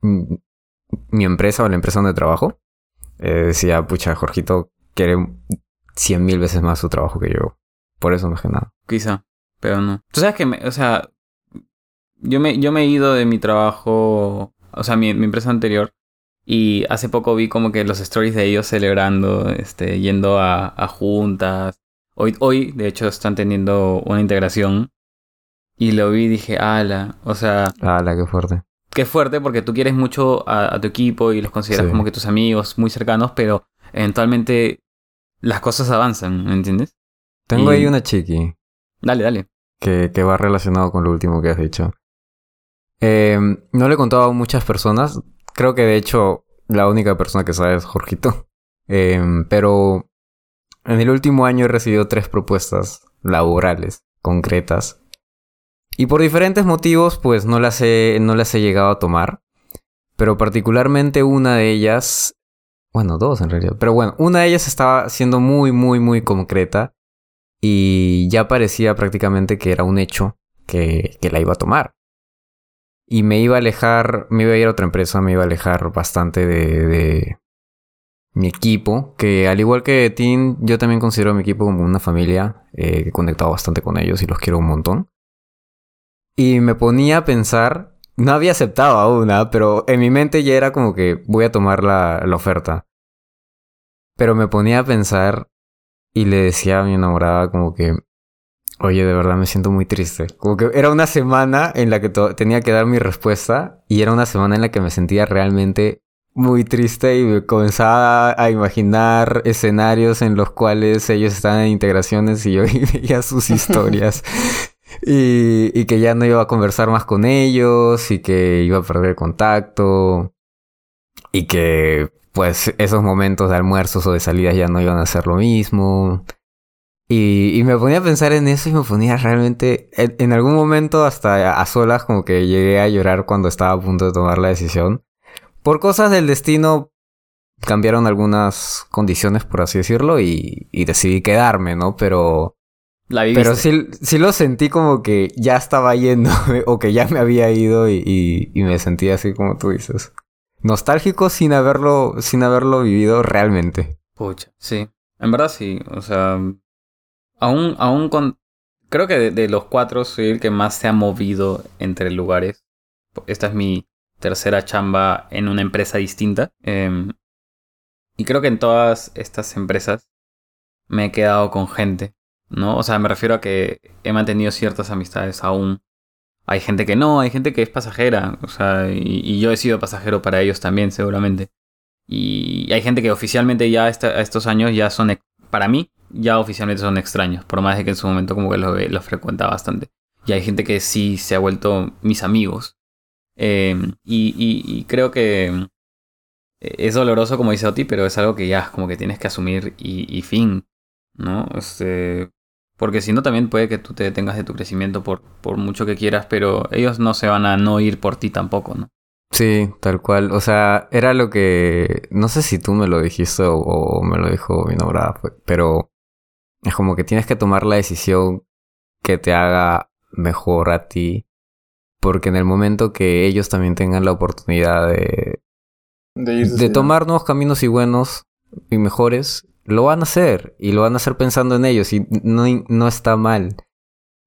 mi empresa o la empresa donde trabajo, eh, decía, pucha, Jorgito quiere cien mil veces más su trabajo que yo. Por eso más que nada. Quizá, pero no. Tú sabes que, me, o sea, yo me, yo me he ido de mi trabajo, o sea, mi, mi empresa anterior, y hace poco vi como que los stories de ellos celebrando, este, yendo a, a juntas. Hoy, hoy, de hecho, están teniendo una integración. Y lo vi y dije, ala, o sea, ¡Hala, qué fuerte! qué fuerte porque tú quieres mucho a, a tu equipo y los consideras Sí. como que tus amigos muy cercanos, pero eventualmente las cosas avanzan, ¿me entiendes? Tengo Y- ahí una chiqui Dale, dale. que, que va relacionado con lo último que has dicho. Eh, no le he contado a muchas personas. Creo que de hecho la única persona que sabe es Jorgito. Eh, pero en el último año he recibido tres propuestas laborales concretas. Y por diferentes motivos, pues no las he, no las he llegado a tomar. Pero particularmente una de ellas. Bueno, dos en realidad. Pero bueno, una de ellas estaba siendo muy, muy, muy concreta. Y ya parecía prácticamente que era un hecho que, que la iba a tomar. Y me iba a alejar, me iba a ir a otra empresa, me iba a alejar bastante de, de mi equipo, que al igual que Tim, yo también considero a mi equipo como una familia, eh, que he conectado bastante con ellos y los quiero un montón. Y me ponía a pensar, no había aceptado aún, ¿ah? pero en mi mente ya era como que voy a tomar la, la oferta. Pero me ponía a pensar y le decía a mi enamorada como que, oye, de verdad me siento muy triste. Como que era una semana en la que tenía que dar mi respuesta y era una semana en la que me sentía realmente muy triste y me comenzaba a imaginar escenarios en los cuales ellos estaban en integraciones y yo veía sus historias. y, y que ya no iba a conversar más con ellos y que iba a perder contacto y que pues esos momentos de almuerzos o de salidas ya no iban a ser lo mismo. Y, y me ponía a pensar en eso y me ponía realmente, en, en algún momento hasta a solas como que llegué a llorar cuando estaba a punto de tomar la decisión. Por cosas del destino cambiaron algunas condiciones, por así decirlo, y, y decidí quedarme, ¿no? Pero... La. Pero sí, sí lo sentí como que ya estaba yendo o que ya me había ido y, y, y me sentía así como tú dices. Nostálgico sin haberlo, sin haberlo vivido realmente. Pucha, sí. En verdad sí. O sea, aún, aún con... Creo que de, los cuatro soy el que más se ha movido entre lugares. Esta es mi tercera chamba en una empresa distinta. Em, y creo que en todas estas empresas me he quedado con gente, ¿no? O sea, me refiero a que he mantenido ciertas amistades aún. Hay gente que no, hay gente que es pasajera, o sea, y, y yo he sido pasajero para ellos también, seguramente. Y hay gente que oficialmente ya a estos años ya son, para mí, ya oficialmente son extraños, por más de que en su momento como que los, frecuenta bastante. Y hay gente que sí se ha vuelto mis amigos. Eh, y, creo que eh, es doloroso, como dice Oti, pero es algo que ya como que tienes que asumir y, fin, ¿no? Este, porque si no, también puede que tú te detengas de tu crecimiento por, por mucho que quieras, pero ellos no se van a no ir por ti tampoco, ¿no? Sí, tal cual. O sea, era lo que... No sé si tú me lo dijiste o, o me lo dijo mi nombrada, pero es como que tienes que tomar la decisión que te haga mejor a ti. Porque en el momento que ellos también tengan la oportunidad de, De, tomar nuevos caminos y buenos y mejores, lo van a hacer. Y lo van a hacer pensando en ellos. Y no, no está mal.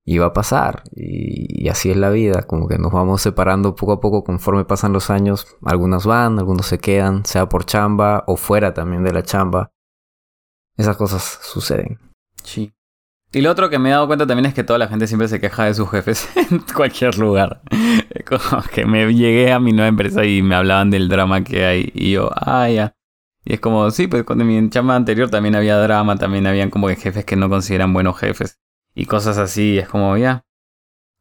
Y va a pasar. Y, y así es la vida. Como que nos vamos separando poco a poco conforme pasan los años. Algunos van, algunos se quedan, sea por chamba o fuera también de la chamba. Esas cosas suceden. Sí. Y lo otro que me he dado cuenta también es que toda la gente siempre se queja de sus jefes en cualquier lugar. Es Como que me llegué a mi nueva empresa y me hablaban del drama que hay. Y yo, ah, ya. Y es como, sí, pues cuando en mi chamba anterior también había drama, también habían como que jefes que no consideran buenos jefes. Y cosas así, es como, ya.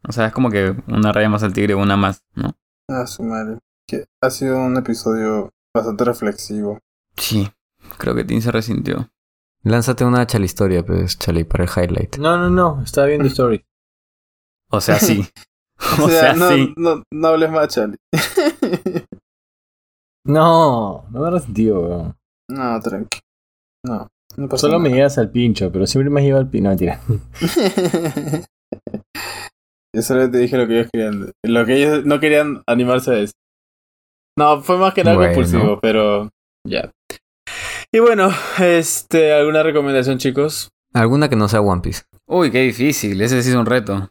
O sea, es como que una raya más al tigre, una más, ¿no? Ah, su madre. Que ha sido un episodio bastante reflexivo. Sí. Creo que Tim se resintió. Lánzate una chale historia, pues, chale, para el highlight. No, no, no. Estaba viendo Story. O sea, sí. O o sea, no, sí. no, no hables más, Charlie. No, no me resentido, weón. no, tranqui. No, no pasa Solo me nada. llegas al pincho, pero siempre me has llevado al pincho. No, mentira. Yo solo te dije lo que ellos querían. Lo que ellos no querían animarse a eso. No, fue más que nada Bueno. compulsivo, pero ya. Y bueno, este, ¿alguna recomendación, chicos? Alguna que no sea One Piece. Uy, qué difícil. Ese sí es un reto.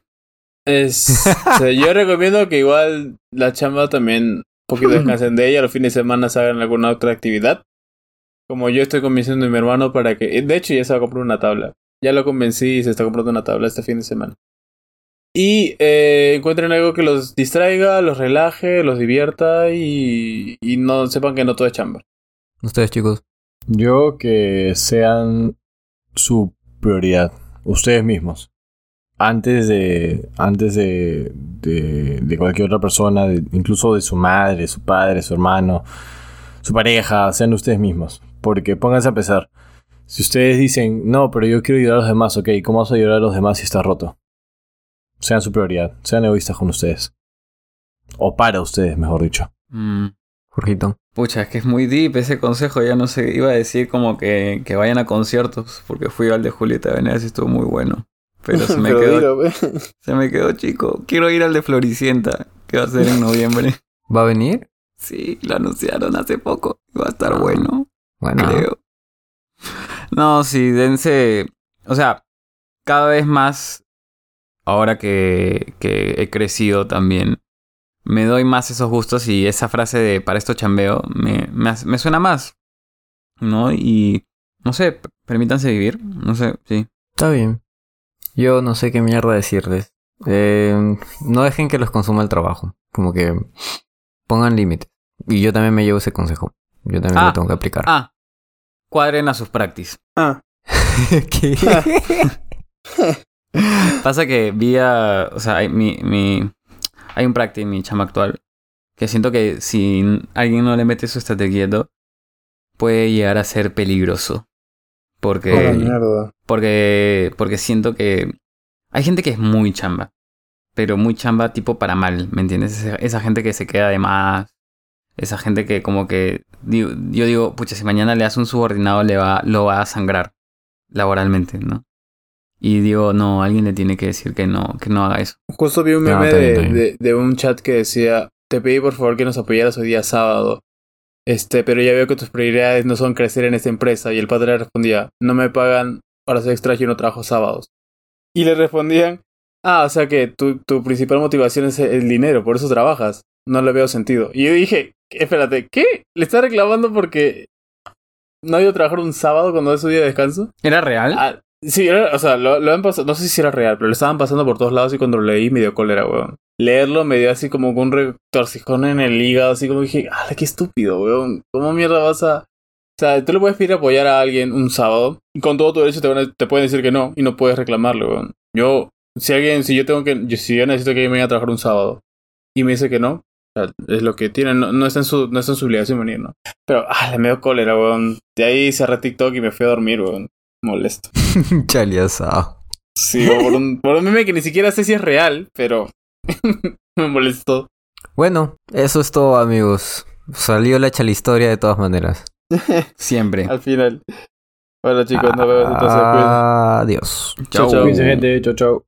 Es, yo recomiendo que igual la chamba también un poquito descansen de ella, los fines de semana se hagan alguna otra actividad. Como yo estoy convenciendo a mi hermano para que... De hecho, ya se va a comprar una tabla. Ya lo convencí y se está comprando una tabla este fin de semana. Y eh, encuentren algo que los distraiga, los relaje, los divierta y, y no sepan que no todo es chamba. Ustedes, chicos. Yo que sean su prioridad. Ustedes mismos. Antes de. Antes de. de, de cualquier otra persona. de- incluso de su madre, su padre, su hermano. Su pareja. Sean ustedes mismos. Porque pónganse a pensar. Si ustedes dicen, no, pero yo quiero ayudar a los demás, ok, ¿cómo vas a ayudar a los demás si estás roto? Sean su prioridad. Sean egoístas con ustedes. O para ustedes, mejor dicho. Mm. Jorgito. Pucha, es que es muy deep ese consejo. Ya no sé, iba a decir como que, que vayan a conciertos, porque fui al de Julieta Venegas y estuvo muy bueno. Pero se me, Pero quedó, se me quedó chico. Quiero ir al de Floricienta, que va a ser en noviembre. ¿Va a venir? Sí, lo anunciaron hace poco. Va a estar bueno, Bueno. creo. No, sí, dense. O sea, cada vez más, ahora que, que he crecido también, me doy más esos gustos y esa frase de para esto chambeo me, me, hace- me suena más. ¿No? Y no sé, permítanse vivir. No sé, sí. Está bien. Yo no sé qué mierda decirles. Eh, no dejen que los consuma el trabajo. Como que pongan límites. Y yo también me llevo ese consejo. Yo también Ah, lo tengo que aplicar. Ah, cuadren a sus practice. Ah, ¿Qué? Pasa que vía, o sea, hay, mi, mi, hay un practice en mi chama actual que siento que si alguien no le mete su quieto, puede llegar a ser peligroso. Porque, Oh, mierda. porque, porque siento que hay gente que es muy chamba, pero muy chamba tipo para mal, ¿me entiendes? Esa, esa gente que se queda de más, esa gente que como que, digo- yo digo, pucha, si mañana le hace un subordinado le va, lo va a sangrar laboralmente, ¿no? Y digo, no, alguien le tiene que decir que no, que no haga eso. Justo vi un meme de- de un chat que decía, te pedí por favor que nos apoyaras hoy día sábado. Este, pero ya veo que tus prioridades no son crecer en esta empresa. Y el padre le respondía, no me pagan horas extras, yo no trabajo sábados. Y le respondían, ah, o sea que tu, tu principal motivación es el dinero, por eso trabajas. No le veo sentido. Y yo dije, espérate, ¿qué? ¿Le está reclamando porque no ha ido a trabajar un sábado cuando es su día de descanso? ¿Era real? Ah, sí, era- o sea, lo, lo han pasado, no sé si era real, pero lo estaban pasando por todos lados y cuando lo leí me dio cólera, weón. Leerlo me dio así como un retorcijón en el hígado, así como dije, ¡ah, qué estúpido, weón! ¿Cómo mierda vas a...? O sea, tú le puedes pedir apoyar a alguien un sábado y con todo tu derecho te, van te pueden decir que no y no puedes reclamarle, weón. Yo, si alguien, si yo tengo que, yo, si yo necesito que alguien me vaya a trabajar un sábado y me dice que no, o sea, es lo que tienen, no, no está en su, no está en su obligación venir, ¿no? Pero, ah, le me dio cólera, weón. De ahí cerré TikTok y me fui a dormir, weón. Molesto. Chaleazao. Sí, por un, por un meme que ni siquiera sé si es real, pero me molestó. Bueno, eso es todo, amigos. Salió la chala historia de todas maneras. Siempre. Al final. Bueno, chicos, nos vemos entonces. cuídense. Adiós. Chau, chau. Cuídense, gente. Chau, chau.